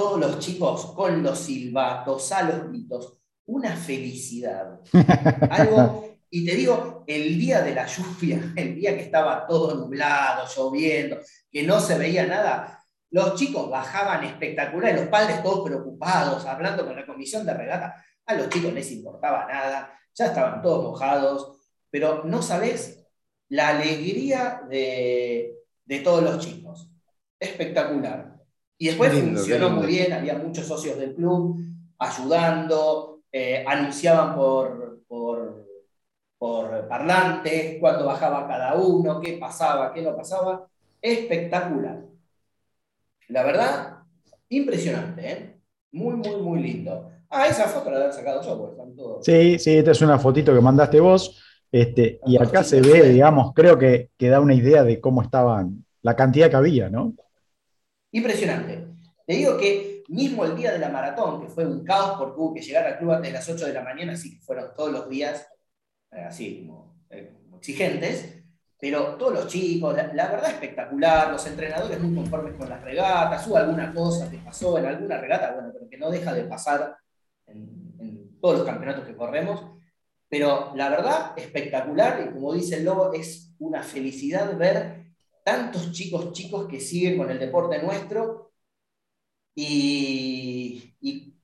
todos los chicos con los silbatos, a los gritos, una felicidad. Algo y te digo, el día de la lluvia, el día que estaba todo nublado, lloviendo, que no se veía nada, los chicos bajaban espectacular, los padres todos preocupados, hablando con la comisión de regata. A los chicos les importaba nada, ya estaban todos mojados, pero no sabés la alegría de, de todos los chicos. Espectacular. Y después lindo, funcionó muy bien, había muchos socios del club ayudando, eh, anunciaban por, por, por parlantes cuándo bajaba cada uno, qué pasaba, qué no pasaba. Espectacular. La verdad, impresionante, ¿eh? Muy, muy, muy lindo. Ah, esa foto la había sacado yo, porque están todos. Sí, sí, esta es una fotito que mandaste vos. Este, y acá se ve, digamos, creo que, que da una idea de cómo estaban, la cantidad que había, ¿no? Impresionante. Te digo que mismo el día de la maratón, que fue un caos porque hubo que llegar al club antes de las 8 de la mañana, así que fueron todos los días eh, así como, eh, como exigentes, pero todos los chicos, la, la verdad espectacular, los entrenadores muy conformes con las regatas, hubo alguna cosa que pasó en alguna regata, bueno, pero que no deja de pasar en, en todos los campeonatos que corremos, pero la verdad espectacular y como dice el Lobo, es una felicidad ver tantos chicos chicos que siguen con el deporte nuestro y, y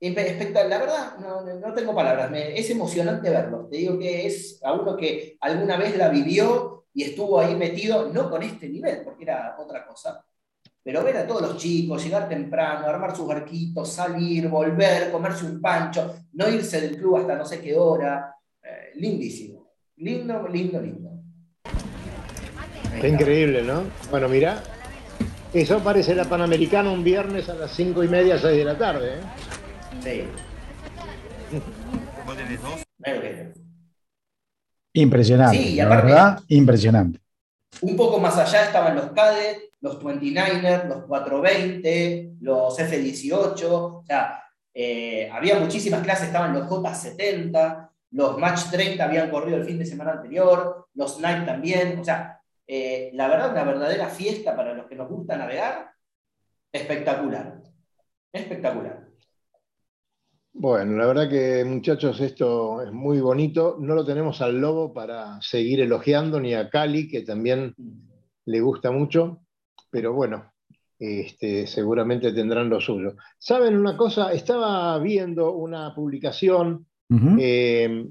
espe- espectacular. La verdad, no- no tengo palabras, me- es emocionante verlo. Te digo que es a uno que alguna vez la vivió y estuvo ahí metido, no con este nivel, porque era otra cosa, pero ver a todos los chicos, llegar temprano, armar sus barquitos, salir, volver, comerse un pancho, no irse del club hasta no sé qué hora, eh, lindísimo. Lindo, lindo, lindo. Qué increíble, ¿no? Bueno, mira, eso parece la Panamericana un viernes a las cinco y media, seis de la tarde, ¿eh? Sí. ¿Vos tenés dos? Bueno, que- Impresionante, Sí, y la aparte- verdad, impresionante. Un poco más allá estaban los CADE, los 29ers, los 420, los F18, o sea, eh, había muchísimas clases, estaban los J70, los Match 30 habían corrido el fin de semana anterior, los Night también, o sea, eh, la verdad, una verdadera fiesta para los que nos gusta navegar, espectacular, espectacular. Bueno, la verdad que muchachos, esto es muy bonito. No lo tenemos al lobo para seguir elogiando, ni a Cali, que también le gusta mucho, pero bueno, este, seguramente tendrán lo suyo. ¿Saben una cosa? Estaba viendo una publicación eh,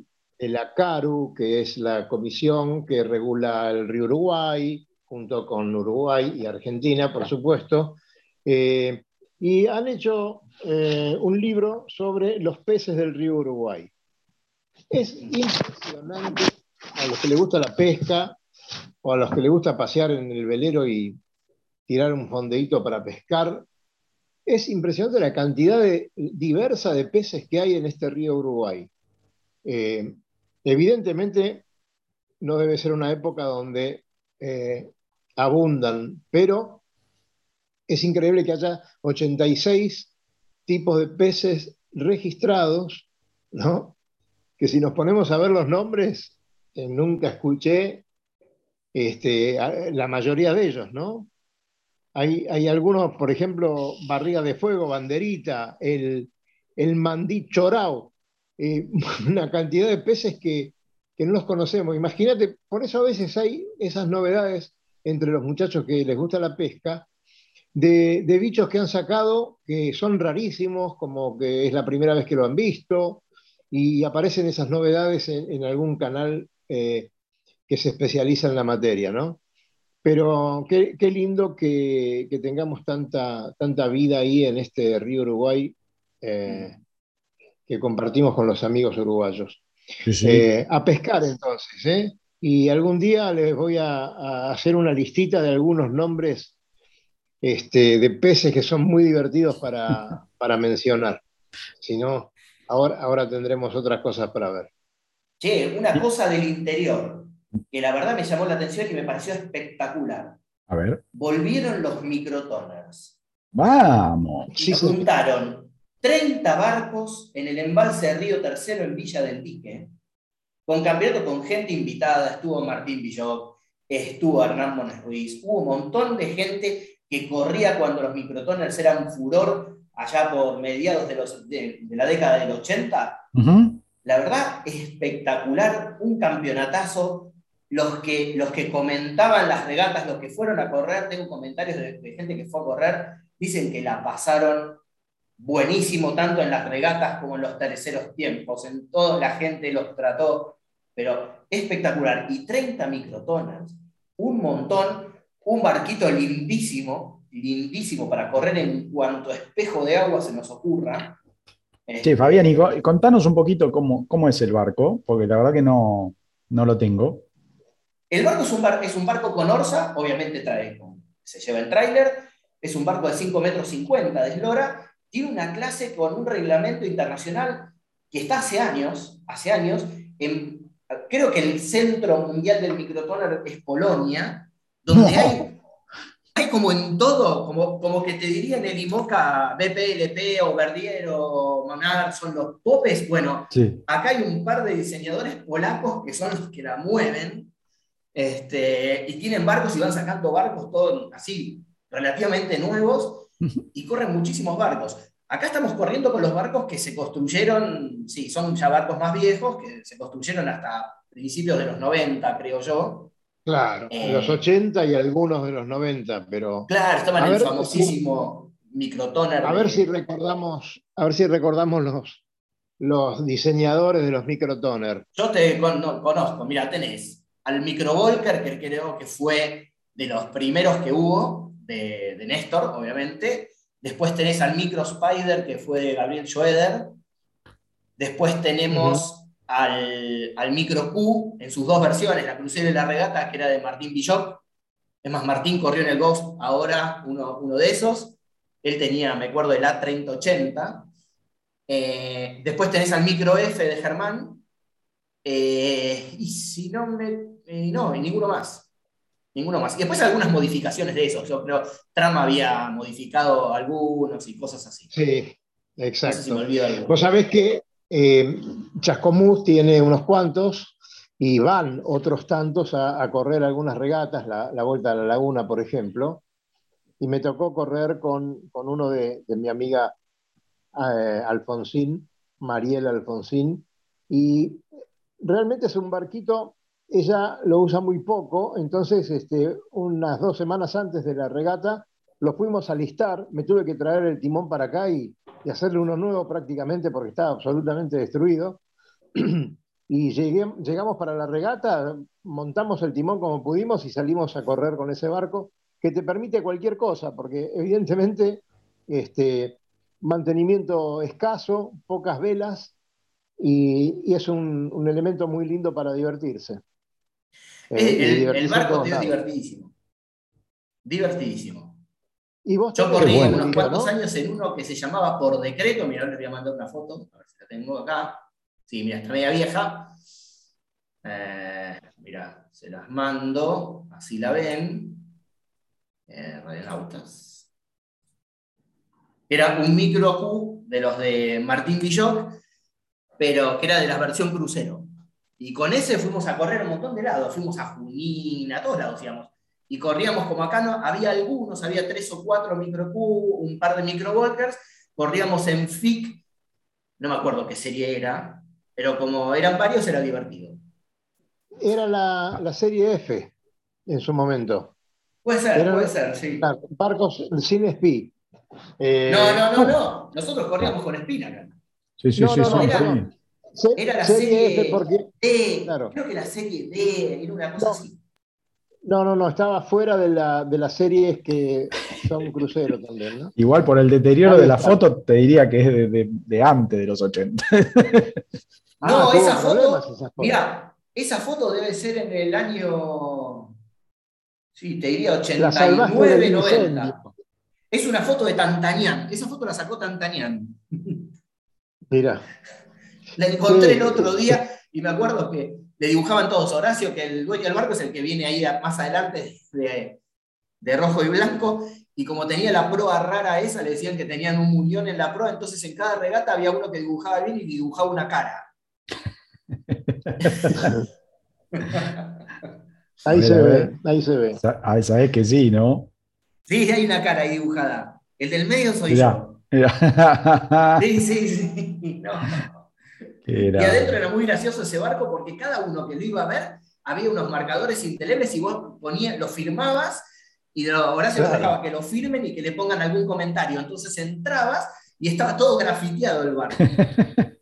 la CARU, que es la comisión que regula el río Uruguay, junto con Uruguay y Argentina, por supuesto, eh, y han hecho eh, un libro sobre los peces del río Uruguay. Es impresionante a los que les gusta la pesca o a los que les gusta pasear en el velero y tirar un fondeíto para pescar. Es impresionante la cantidad diversa de peces que hay en este río Uruguay. Eh, evidentemente no debe ser una época donde eh, abundan, pero es increíble que haya 86 tipos de peces registrados, ¿no? Que si nos ponemos a ver los nombres, eh, nunca escuché este, la mayoría de ellos, ¿no? Hay, algunos, por ejemplo, barriga de fuego, banderita, el, el mandí chorao, eh, una cantidad de peces que, no los conocemos. Imagínate, por eso a veces hay esas novedades entre los muchachos que les gusta la pesca, de, bichos que han sacado que son rarísimos, como que es la primera vez que lo han visto, y aparecen esas novedades en, algún canal eh, que se especializa en la materia, ¿no? Pero qué, lindo que, tengamos tanta, tanta vida ahí en este río Uruguay eh, que compartimos con los amigos uruguayos. Eh, a pescar entonces, ¿eh? Y algún día les voy a, hacer una listita de algunos nombres este, de peces que son muy divertidos para, para mencionar. Si no, ahora, ahora tendremos otras cosas para ver. Che, una cosa del interior que la verdad me llamó la atención y me pareció espectacular. A ver. Volvieron los microtoners. Vamos. Y juntaron 30 barcos en el embalse de Río Tercero en Villa del Dique, con campeonato con gente invitada, estuvo Martín Villot, estuvo Hernán Mones Ruiz, hubo un montón de gente que corría cuando los microtoners eran furor allá por mediados de, los, de, la década del 80. La verdad, espectacular, un campeonatazo los que, los que comentaban las regatas, los que fueron a correr, tengo comentarios de, gente que fue a correr, dicen que la pasaron buenísimo tanto en las regatas como en los terceros tiempos, en toda la gente los trató, pero espectacular. Y 30 microtonas, un montón, un barquito lindísimo, lindísimo para correr en cuanto espejo de agua se nos ocurra. Sí, Fabián, y contanos un poquito cómo, cómo es el barco, porque la verdad que no, no lo tengo. El barco es un, es un barco con orsa, obviamente trae, se lleva el tráiler, es un barco de 5 metros 50 de eslora, tiene una clase con un reglamento internacional que está hace años, hace años, en, creo que el centro mundial del microtoner es Polonia, donde hay, hay como en todo, como, como que te dirían el IMOCA, BPLP o Verdier o Monard son los popes, bueno, acá hay un par de diseñadores polacos que son los que la mueven, este, y tienen barcos y van sacando barcos todos así, relativamente nuevos, y corren muchísimos barcos. Acá estamos corriendo con los barcos que se construyeron, sí, son ya barcos más viejos, que se construyeron hasta principios de los 90, creo yo. Claro, de los 80 eh, y algunos de los 90, pero... Claro, estaban en el famosísimo microtoner. A ver si recordamos, a ver si recordamos los, los diseñadores de los microtoner. Yo te conozco, mira, tenés al Microvolker, que creo que fue de los primeros que hubo, de, de Néstor, obviamente. Después tenés al Micro Spider, que fue de Gabriel Schroeder. Después tenemos al, al, Micro Q en sus dos versiones, la crucero y la regata, que era de Martín Bishop. Es más, Martín corrió en el box ahora uno, uno de esos. Él tenía, me acuerdo, el A3080. Eh, después tenés al Micro F de Germán. Eh, y si no me eh, no, y ninguno más. Ninguno más. Y después algunas modificaciones de eso. Yo creo Trama había modificado algunos y cosas así. Sí, exacto. Vos sabés que eh, Chascomús tiene unos cuantos y van otros tantos a, correr algunas regatas, la, Vuelta a la Laguna, por ejemplo. Y me tocó correr con, uno de, mi amiga eh, Alfonsín, Mariela Alfonsín, y realmente es un barquito ella lo usa muy poco, entonces este, unas dos semanas antes de la regata lo fuimos a listar, me tuve que traer el timón para acá y, hacerle uno nuevo prácticamente porque estaba absolutamente destruido. y llegamos para la regata, montamos el timón como pudimos y salimos a correr con ese barco que te permite cualquier cosa, porque evidentemente este, mantenimiento escaso, pocas velas y, es un elemento muy lindo para divertirse. Eh, el, el barco todos es divertidísimo. Divertidísimo. Y vos Yo corrí un unos cuantos ¿no? años en uno que se llamaba Por Decreto. Mira, les voy a mandar una foto, a ver si la tengo acá. Sí, mira, está media vieja. Eh, mira, se las mando, así la ven. Eh, radionautas. Era un micro Q de los de Martín Villoc, pero que era de la versión crucero. Y con ese fuimos a correr a un montón de lados. Fuimos a Junín, a todos lados, digamos y corríamos como acá, no, había algunos, había tres o cuatro micro Q, un par de micro Walkers, corríamos en FIC, no me acuerdo qué serie era, pero como eran varios era divertido. Era la, la serie F en su momento. Puede ser, Era- puede ser, sí. Barcos sin SPI. Eh, No, no, no, no. Nosotros corríamos con Espina acá. Sí, sí, No, sí, no, sí, no, era- sí. Se- Era la serie serie F porque D, Claro. creo que la serie D, era una cosa No. así. No, no, no, estaba fuera de, la, de las series que son crucero también, ¿no? Igual por el deterioro de la foto, te diría que es de, de- de antes de los 80. No, tuvo esa foto, problemas esa foto. Mira, esa foto debe ser en el año, sí, te diría La salvaste 89, del 90. incendio. Es una foto de Tantañán. Esa foto la sacó Tantañán. Mira, La encontré Sí. el otro día y me acuerdo que le dibujaban todos. Horacio, que el dueño del barco es el que viene ahí más adelante de, de rojo y blanco. Y como tenía la proa rara esa, le decían que tenían un muñón en la proa. Entonces en cada regata había uno que dibujaba bien y dibujaba una cara. ahí ver, se ve, ahí se ve. Sa- ah, Sabés que sí, ¿no? Sí, hay una cara ahí dibujada. El del medio soy Mirá. yo. Mirá. Sí, sí, sí. No, Y adentro era muy gracioso ese barco porque cada uno que lo iba a ver había unos marcadores indelebles y vos ponías, lo firmabas y lo- Horacio Claro. trabajaba que lo firmen y que le pongan algún comentario. Entonces entrabas y estaba todo grafiteado el barco.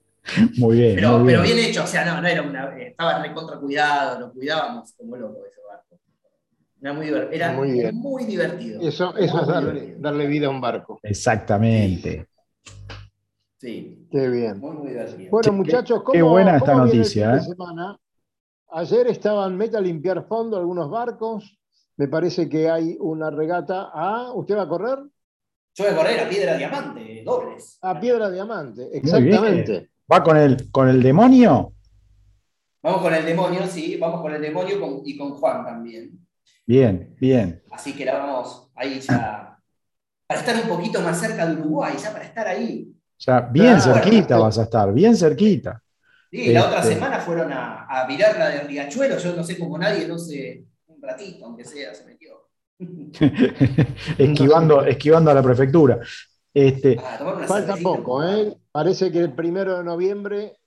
Muy bien, Pero, muy pero bien. hecho, o sea, no, no era una. Estaba recontra cuidado, lo cuidábamos como loco ese barco. Era muy, era Muy divertido. Eso, eso Muy es darle, divertido. darle vida a un barco. Exactamente. Sí, Qué bien. muy, muy divertido. Bueno, Che, muchachos, ¿cómo, qué buena esta cómo viene el noticia, de eh? semana? Ayer estaban meta a limpiar fondo algunos barcos. Me parece que hay una regata a. ¿Usted va a correr? Yo voy a correr a piedra diamante, dobles. A Piedra Diamante, exactamente. ¿Va con el, con el demonio? Vamos con el demonio, sí, vamos con el demonio con- y con Juan también. Bien, bien. Así que la vamos ahí ya. Para estar un poquito más cerca de Uruguay, ya para estar ahí. Ya, bien Claro. cerquita vas a estar, bien cerquita. Sí, la otra Este. semana fueron a, a mirar la de Riachuelo. Yo no sé cómo nadie, no sé, un ratito, aunque sea, se metió. esquivando, esquivando a la prefectura. Este, A tomar una Falta poco, ¿eh? Parece que el primero de noviembre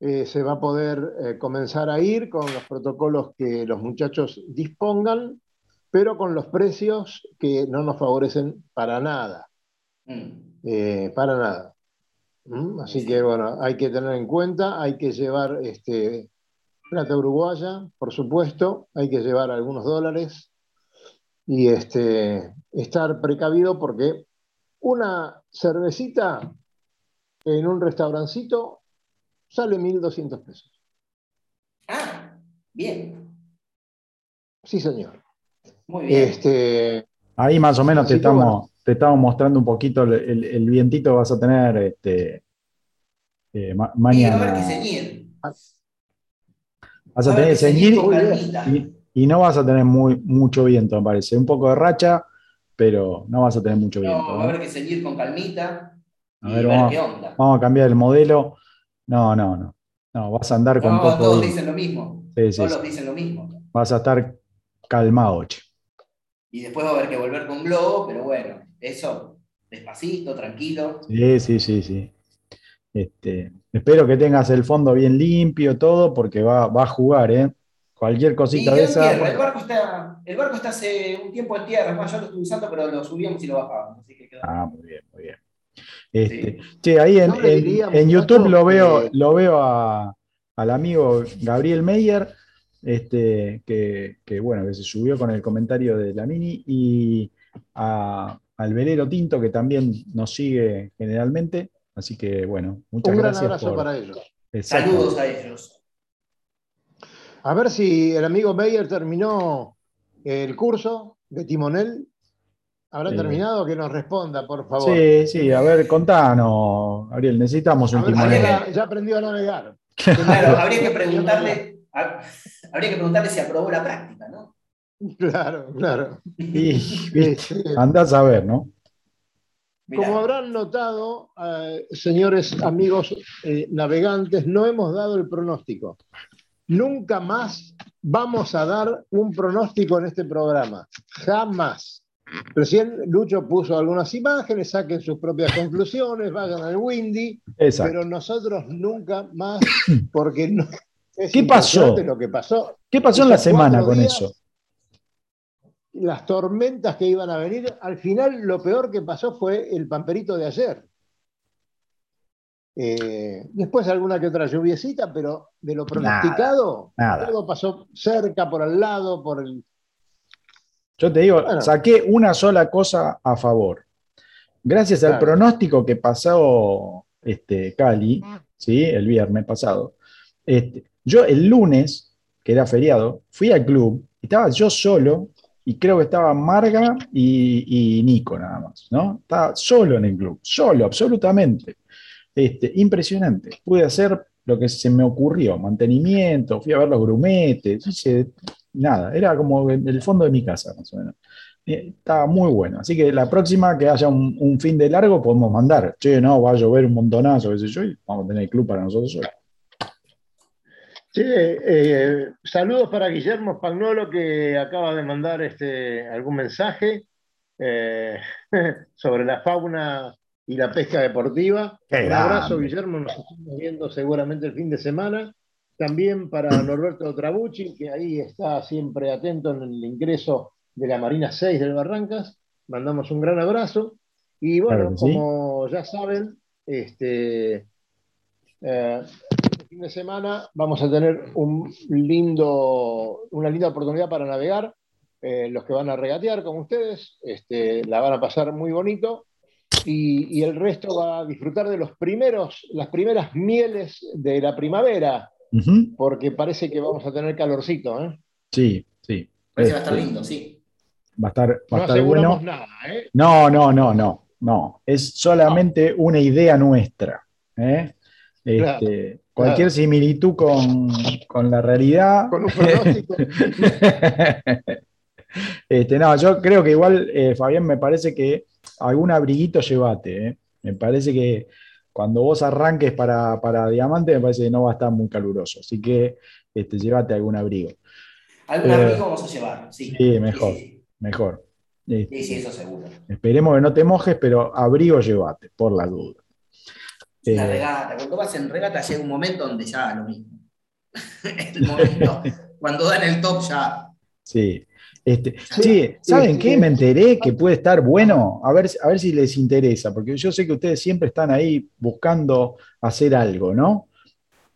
eh, se va a poder eh, comenzar a ir con los protocolos que los muchachos dispongan, pero con los precios que no nos favorecen para nada. Mm. Eh, para nada. ¿Mm? Así que bueno, hay que tener en cuenta, hay que llevar este, plata uruguaya, por supuesto, hay que llevar algunos dólares y este, estar precavido porque una cervecita en un restaurancito sale 1.200 pesos. Ah, bien, Sí, señor. muy bien. Este, ahí más o menos te estamos, te estamos mostrando un poquito el, el- el vientito que vas a tener este, eh, ma- Y va a mañana. Vas Va a tener que ceñir y, y no vas a tener muy, mucho viento, me parece. Un poco de racha, pero no vas a tener mucho viento. No, va a haber que ceñir con calmita A y ver, vamos- qué onda. Vamos a cambiar el modelo. No, no, no. No, vas a andar con No, poco todos viento. dicen lo mismo. Sí, sí, Todos sí. dicen lo mismo. Vas a estar calmado, che. Y después va a haber que volver con globo, pero bueno, eso despacito, tranquilo. Sí, sí, sí, sí. Este, espero que tengas el fondo bien limpio, todo, porque va, va a jugar, ¿eh? Cualquier cosita de esa. tierra. El barco, está, el barco está hace un tiempo en tierra. Más, yo lo estuve usando, pero lo subíamos y lo bajábamos. Así que quedó. Ah, muy bien, muy bien. Este, Sí. Che, ahí en, en- YouTube lo veo, que- lo veo a, al amigo Gabriel Meyer, este, que, que, bueno, que se subió con el comentario de la mini, y a, al Velero Tinto, que también nos sigue generalmente. Así que, bueno, muchas Un gran gracias. abrazo por- para ellos. Exacto. Saludos a ellos. A ver si el amigo Meyer terminó el curso de timonel. ¿Habrá Sí. terminado? Que nos responda, por favor. Sí, sí, a ver, contanos, Gabriel, necesitamos un ver timonel. ya, ya aprendió a navegar. Claro, habría que preguntarle, ha- habría que preguntarle si aprobó la práctica, ¿no? Claro, claro. Y, viste, Este, andás a ver, ¿no? Mirá. Como habrán notado, eh, señores amigos eh, navegantes, no hemos dado el pronóstico. Nunca más vamos a dar un pronóstico en este programa. Jamás. Recién Lucho puso algunas imágenes, saquen sus propias conclusiones, vayan al Windy, Exacto. pero nosotros nunca más, porque no. es ¿Qué pasó? Lo que pasó. ¿Qué pasó en la semana con días, eso? Las tormentas que iban a venir, al final lo peor que pasó fue el pamperito de ayer. Eh, después alguna que otra lluviecita, pero de lo pronosticado, nada. todo pasó cerca, por al lado, por el. Yo te digo, Bueno. saqué una sola cosa a favor. Gracias al pronóstico que pasó este, Cali, ¿sí? el viernes pasado, este, yo el lunes, que era feriado, fui al club, estaba yo solo, y creo que estaba Marga y, Nico nada más, ¿no? Estaba solo en el club, solo, absolutamente. Este, impresionante. Pude hacer lo que se me ocurrió, mantenimiento, fui a ver los grumetes, nada, era como en el fondo de mi casa, más o menos. Eh, estaba muy bueno. Así que la próxima que haya un, un fin de largo podemos mandar. Che, no, va a llover un montonazo, qué sé yo, y vamos a tener el club para nosotros solos. Sí, eh, saludos para Guillermo Spagnolo que acaba de mandar este, algún mensaje eh, sobre la fauna y la pesca deportiva. Qué Un abrazo, grande. Guillermo, nos estamos viendo seguramente el fin de semana. También para Norberto Trabucci, que ahí está siempre atento en el ingreso de la Marina 6 del Barrancas. Mandamos un gran abrazo. Y bueno, Claro que sí. como ya saben, este, eh, este fin de semana vamos a tener un lindo, una linda oportunidad para navegar. Eh, los que van a regatear con ustedes este, la van a pasar muy bonito y, y el resto va a disfrutar de los primeros, las primeras mieles de la primavera, porque parece que vamos a tener calorcito. ¿eh? Sí, sí. Parece que va a estar Este, lindo, sí. va a estar, va No a estar aseguramos bueno. nada. ¿eh? No, no, no, no, no. Es solamente una idea nuestra. ¿eh? Este, Cualquier similitud con, con la realidad. Con un pronóstico. Este, no, yo creo que igual, eh, Fabián, me parece que algún abriguito llevate. ¿eh? Me parece que cuando vos arranques para, para Diamante, me parece que no va a estar muy caluroso. Así que este, llévate algún abrigo. Algún Eh, amigo vamos a llevar, sí. sí, mejor. Sí, Mejor. sí, Este, sí, sí, eso seguro. esperemos que no te mojes, pero abrigo llevate, por la duda. Eh, regata, cuando vas en regata llega un momento donde ya lo mismo. el momento, cuando dan el top ya. Sí. Este, sí, ¿saben qué? Me enteré que puede estar bueno. A ver, a ver si les interesa, porque yo sé que ustedes siempre están ahí buscando hacer algo, ¿no?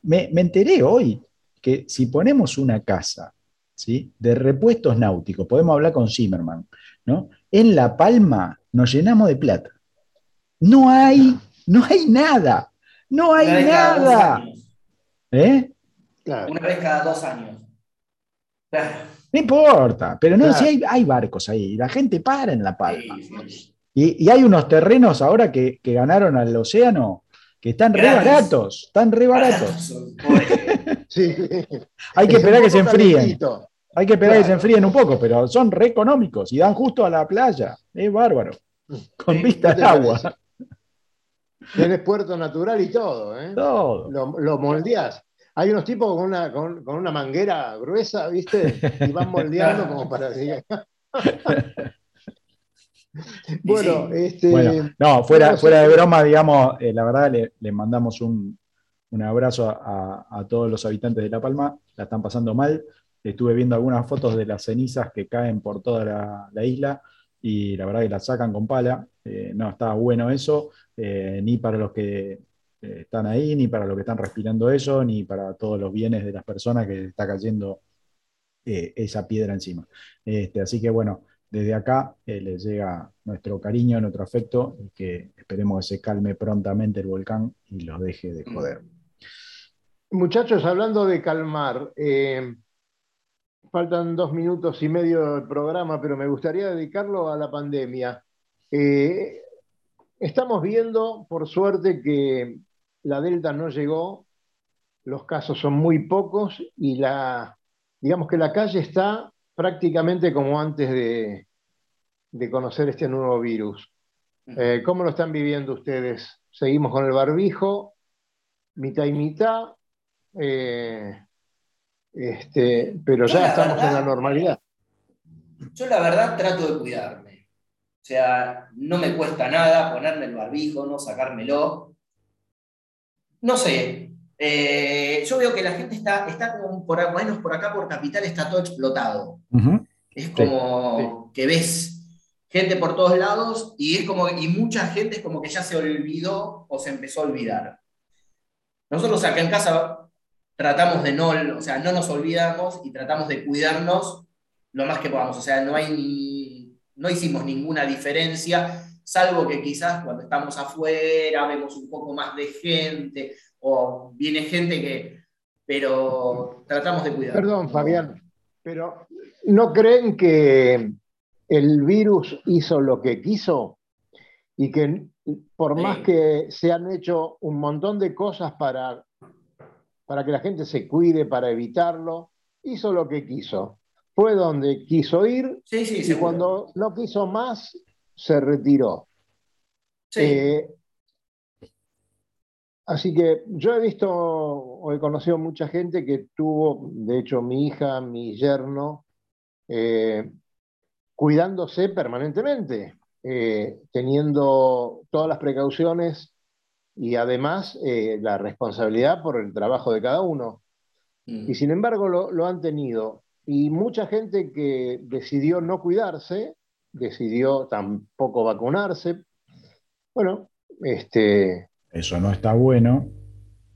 Me, me enteré hoy que si ponemos una casa ¿sí? de repuestos náuticos, podemos hablar con Zimmerman, ¿no? En La Palma nos llenamos de plata. No hay, no hay nada. No hay Una nada. ¿Eh? Claro. Una vez cada dos años. Claro. No importa, pero no, Claro. si hay, hay barcos ahí, la gente para en La Palma. Sí, sí. Y, y hay unos terrenos ahora que, que ganaron al océano que están re baratos, están re baratos. Sí. Hay que Es esperar que se enfríen, hay que esperar que se enfríen un poco, pero son re económicos y dan justo a la playa. Es bárbaro, con Sí, vista ¿qué al agua. Tienes puerto natural y todo, ¿eh? Todo. Lo, lo moldeás. Hay unos tipos con una, con, con una manguera gruesa, ¿viste? Y van moldeando como para bueno, este. Bueno, no, fuera, fuera de broma, digamos, eh, la verdad le, le mandamos un, un abrazo a, a todos los habitantes de La Palma, la están pasando mal. Estuve viendo algunas fotos de las cenizas que caen por toda la, la isla y la verdad que las sacan con pala. Eh, no está bueno eso, eh, ni para los que eh, están ahí, ni para lo que están respirando ellos, ni para todos los bienes de las personas que está cayendo eh, esa piedra encima. Este, así que bueno, desde acá eh, les llega nuestro cariño, nuestro afecto, y que esperemos que se calme prontamente el volcán y los deje de joder. Muchachos, hablando de calmar, eh, faltan dos minutos y medio del programa, pero me gustaría dedicarlo a la pandemia. Eh, estamos viendo, por suerte, que la Delta no llegó, los casos son muy pocos y la, digamos que la calle está prácticamente como antes de, de conocer este nuevo virus. Eh, ¿Cómo lo están viviendo ustedes? ¿Seguimos con el barbijo? ¿Mitad y mitad? Eh, este, pero ya estamos verdad- en la normalidad. Yo la verdad trato de cuidarme. O sea, no me cuesta nada ponerme el barbijo, no sacármelo. No sé. eh, yo veo que la gente está, está como por, menos por acá, por Capital, está todo explotado. Es como que ves gente por todos lados y es como y mucha gente es como que ya se olvidó o se empezó a olvidar. Nosotros acá en casa tratamos de no, o sea, no nos olvidamos y tratamos de cuidarnos lo más que podamos. O sea, no hay ni- no hicimos ninguna diferencia, salvo que quizás cuando estamos afuera vemos un poco más de gente o viene gente que, pero tratamos de cuidarnos. Perdón, Fabián, pero ¿no creen que el virus hizo lo que quiso? Y que por Sí. más que se han hecho un montón de cosas para, para que la gente se cuide, para evitarlo, hizo lo que quiso. Fue donde quiso ir Sí, sí, y seguro. cuando no quiso más, se retiró. Sí. Eh, así que yo he visto o he conocido mucha gente que tuvo, de hecho mi hija, mi yerno, eh, cuidándose permanentemente, eh, teniendo todas las precauciones y además la responsabilidad por el trabajo de cada uno. Mm. Y sin embargo lo, lo han tenido. Y mucha gente que decidió no cuidarse, decidió tampoco vacunarse. Bueno, este, Eso no está bueno.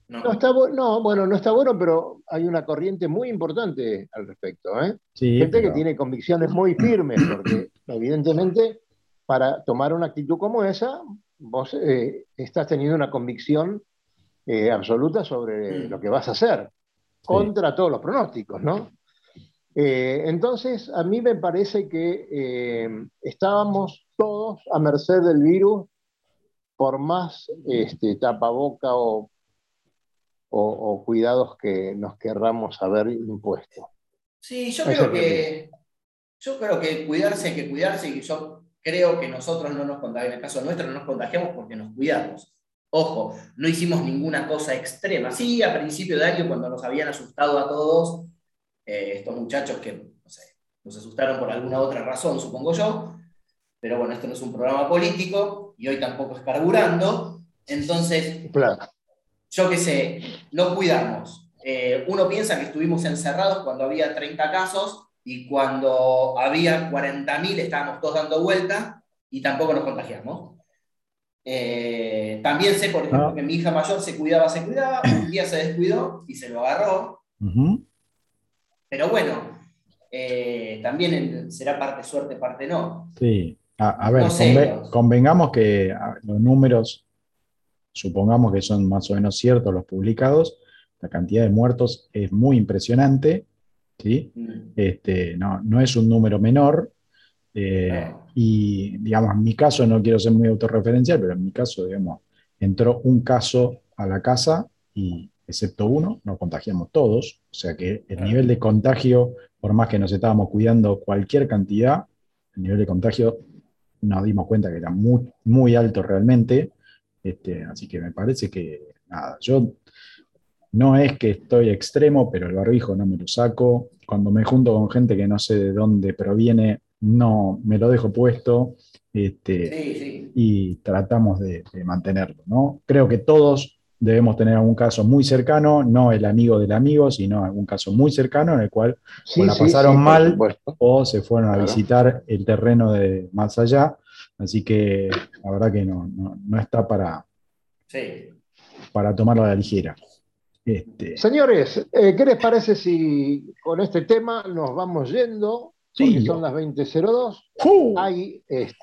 No. no está bu- no, bueno, no está bueno, pero hay una corriente muy importante al respecto. ¿eh? Sí, Gente que tiene convicciones muy firmes, porque evidentemente para tomar una actitud como esa, vos eh, estás teniendo una convicción eh, absoluta sobre Mm. lo que vas a hacer, contra todos los pronósticos, ¿no? Eh, entonces, a mí me parece que eh, estábamos todos a merced del virus, por más este, tapaboca o, o- o cuidados que nos querramos haber impuesto. Sí, yo creo que yo creo que cuidarse hay que cuidarse y yo creo que nosotros no nos contagiamos, en el caso nuestro no nos contagiamos porque nos cuidamos. Ojo, no hicimos ninguna cosa extrema. Sí, a principio de año cuando nos habían asustado a todos, eh, estos muchachos que, no sé, nos asustaron por alguna otra razón, supongo yo, pero bueno, esto no es un programa político y hoy tampoco es carburando, entonces Claro. yo qué sé, no cuidamos. Eh, uno piensa que estuvimos encerrados cuando había 30 casos y cuando había 40.000 estábamos todos dando vuelta y tampoco nos contagiamos. Eh, también sé, por ejemplo, Ah. que mi hija mayor se cuidaba, se cuidaba, un día se descuidó y se lo agarró. Pero bueno, eh, también será parte suerte, parte no. Sí. A, a ver, No sé, convengamos que los números, supongamos que son más o menos ciertos los publicados, la cantidad de muertos es muy impresionante, ¿sí? Mm, Este, no, no es un número menor. eh, No. Y, digamos, en mi caso, no quiero ser muy autorreferencial, pero en mi caso, digamos, entró un caso a la casa y, excepto uno, nos contagiamos todos. O sea que el Claro. nivel de contagio, por más que nos estábamos cuidando cualquier cantidad, el nivel de contagio nos dimos cuenta que era muy, muy alto realmente. Este, así que me parece que, nada, yo no es que estoy extremo, pero el barbijo no me lo saco. Cuando me junto con gente que no sé de dónde proviene, no me lo dejo puesto este, Sí, sí. y tratamos de, de mantenerlo. ¿no? Creo que todos debemos tener algún caso muy cercano, no el amigo del amigo, sino algún caso muy cercano en el cual Sí, O la sí, pasaron sí, mal. o se fueron a Claro. visitar el terreno de más allá. Así que la verdad que no, no, no está para, sí. para tomarlo a la ligera. Este, Señores, eh, ¿qué les parece si con este tema nos vamos yendo? Sí. Porque son las 20.02. ¡Uh! Hay, este,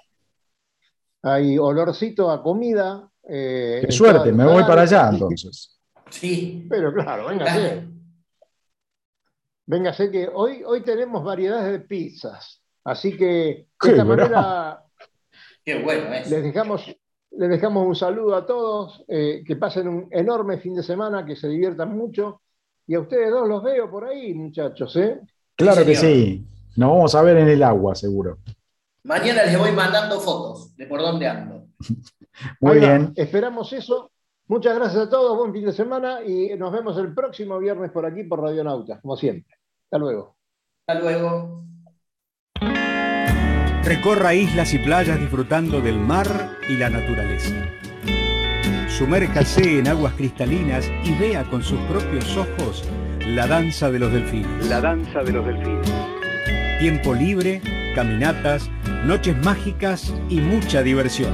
hay olorcito a comida. Eh, ¡Qué suerte! Me voy para allá entonces. Sí. Pero claro, véngase. Véngase que hoy, hoy tenemos variedades de pizzas. Así que de Qué esta bravo. manera Qué bueno es. les dejamos, les dejamos un saludo a todos. eh, que pasen un enorme fin de semana, que se diviertan mucho. Y a ustedes dos los veo por ahí, muchachos. ¿eh? Claro que sí. Nos vamos a ver en el agua, seguro. Mañana les voy mandando fotos de por dónde ando. Muy bien. Esperamos eso. Muchas gracias a todos. Buen fin de semana. Y nos vemos el próximo viernes por aquí por Radionautas, como siempre. Hasta luego. Hasta luego. Recorra islas y playas disfrutando del mar y la naturaleza. Sumérjase en aguas cristalinas y vea con sus propios ojos la danza de los delfines. La danza de los delfines. Tiempo libre, caminatas, noches mágicas y mucha diversión.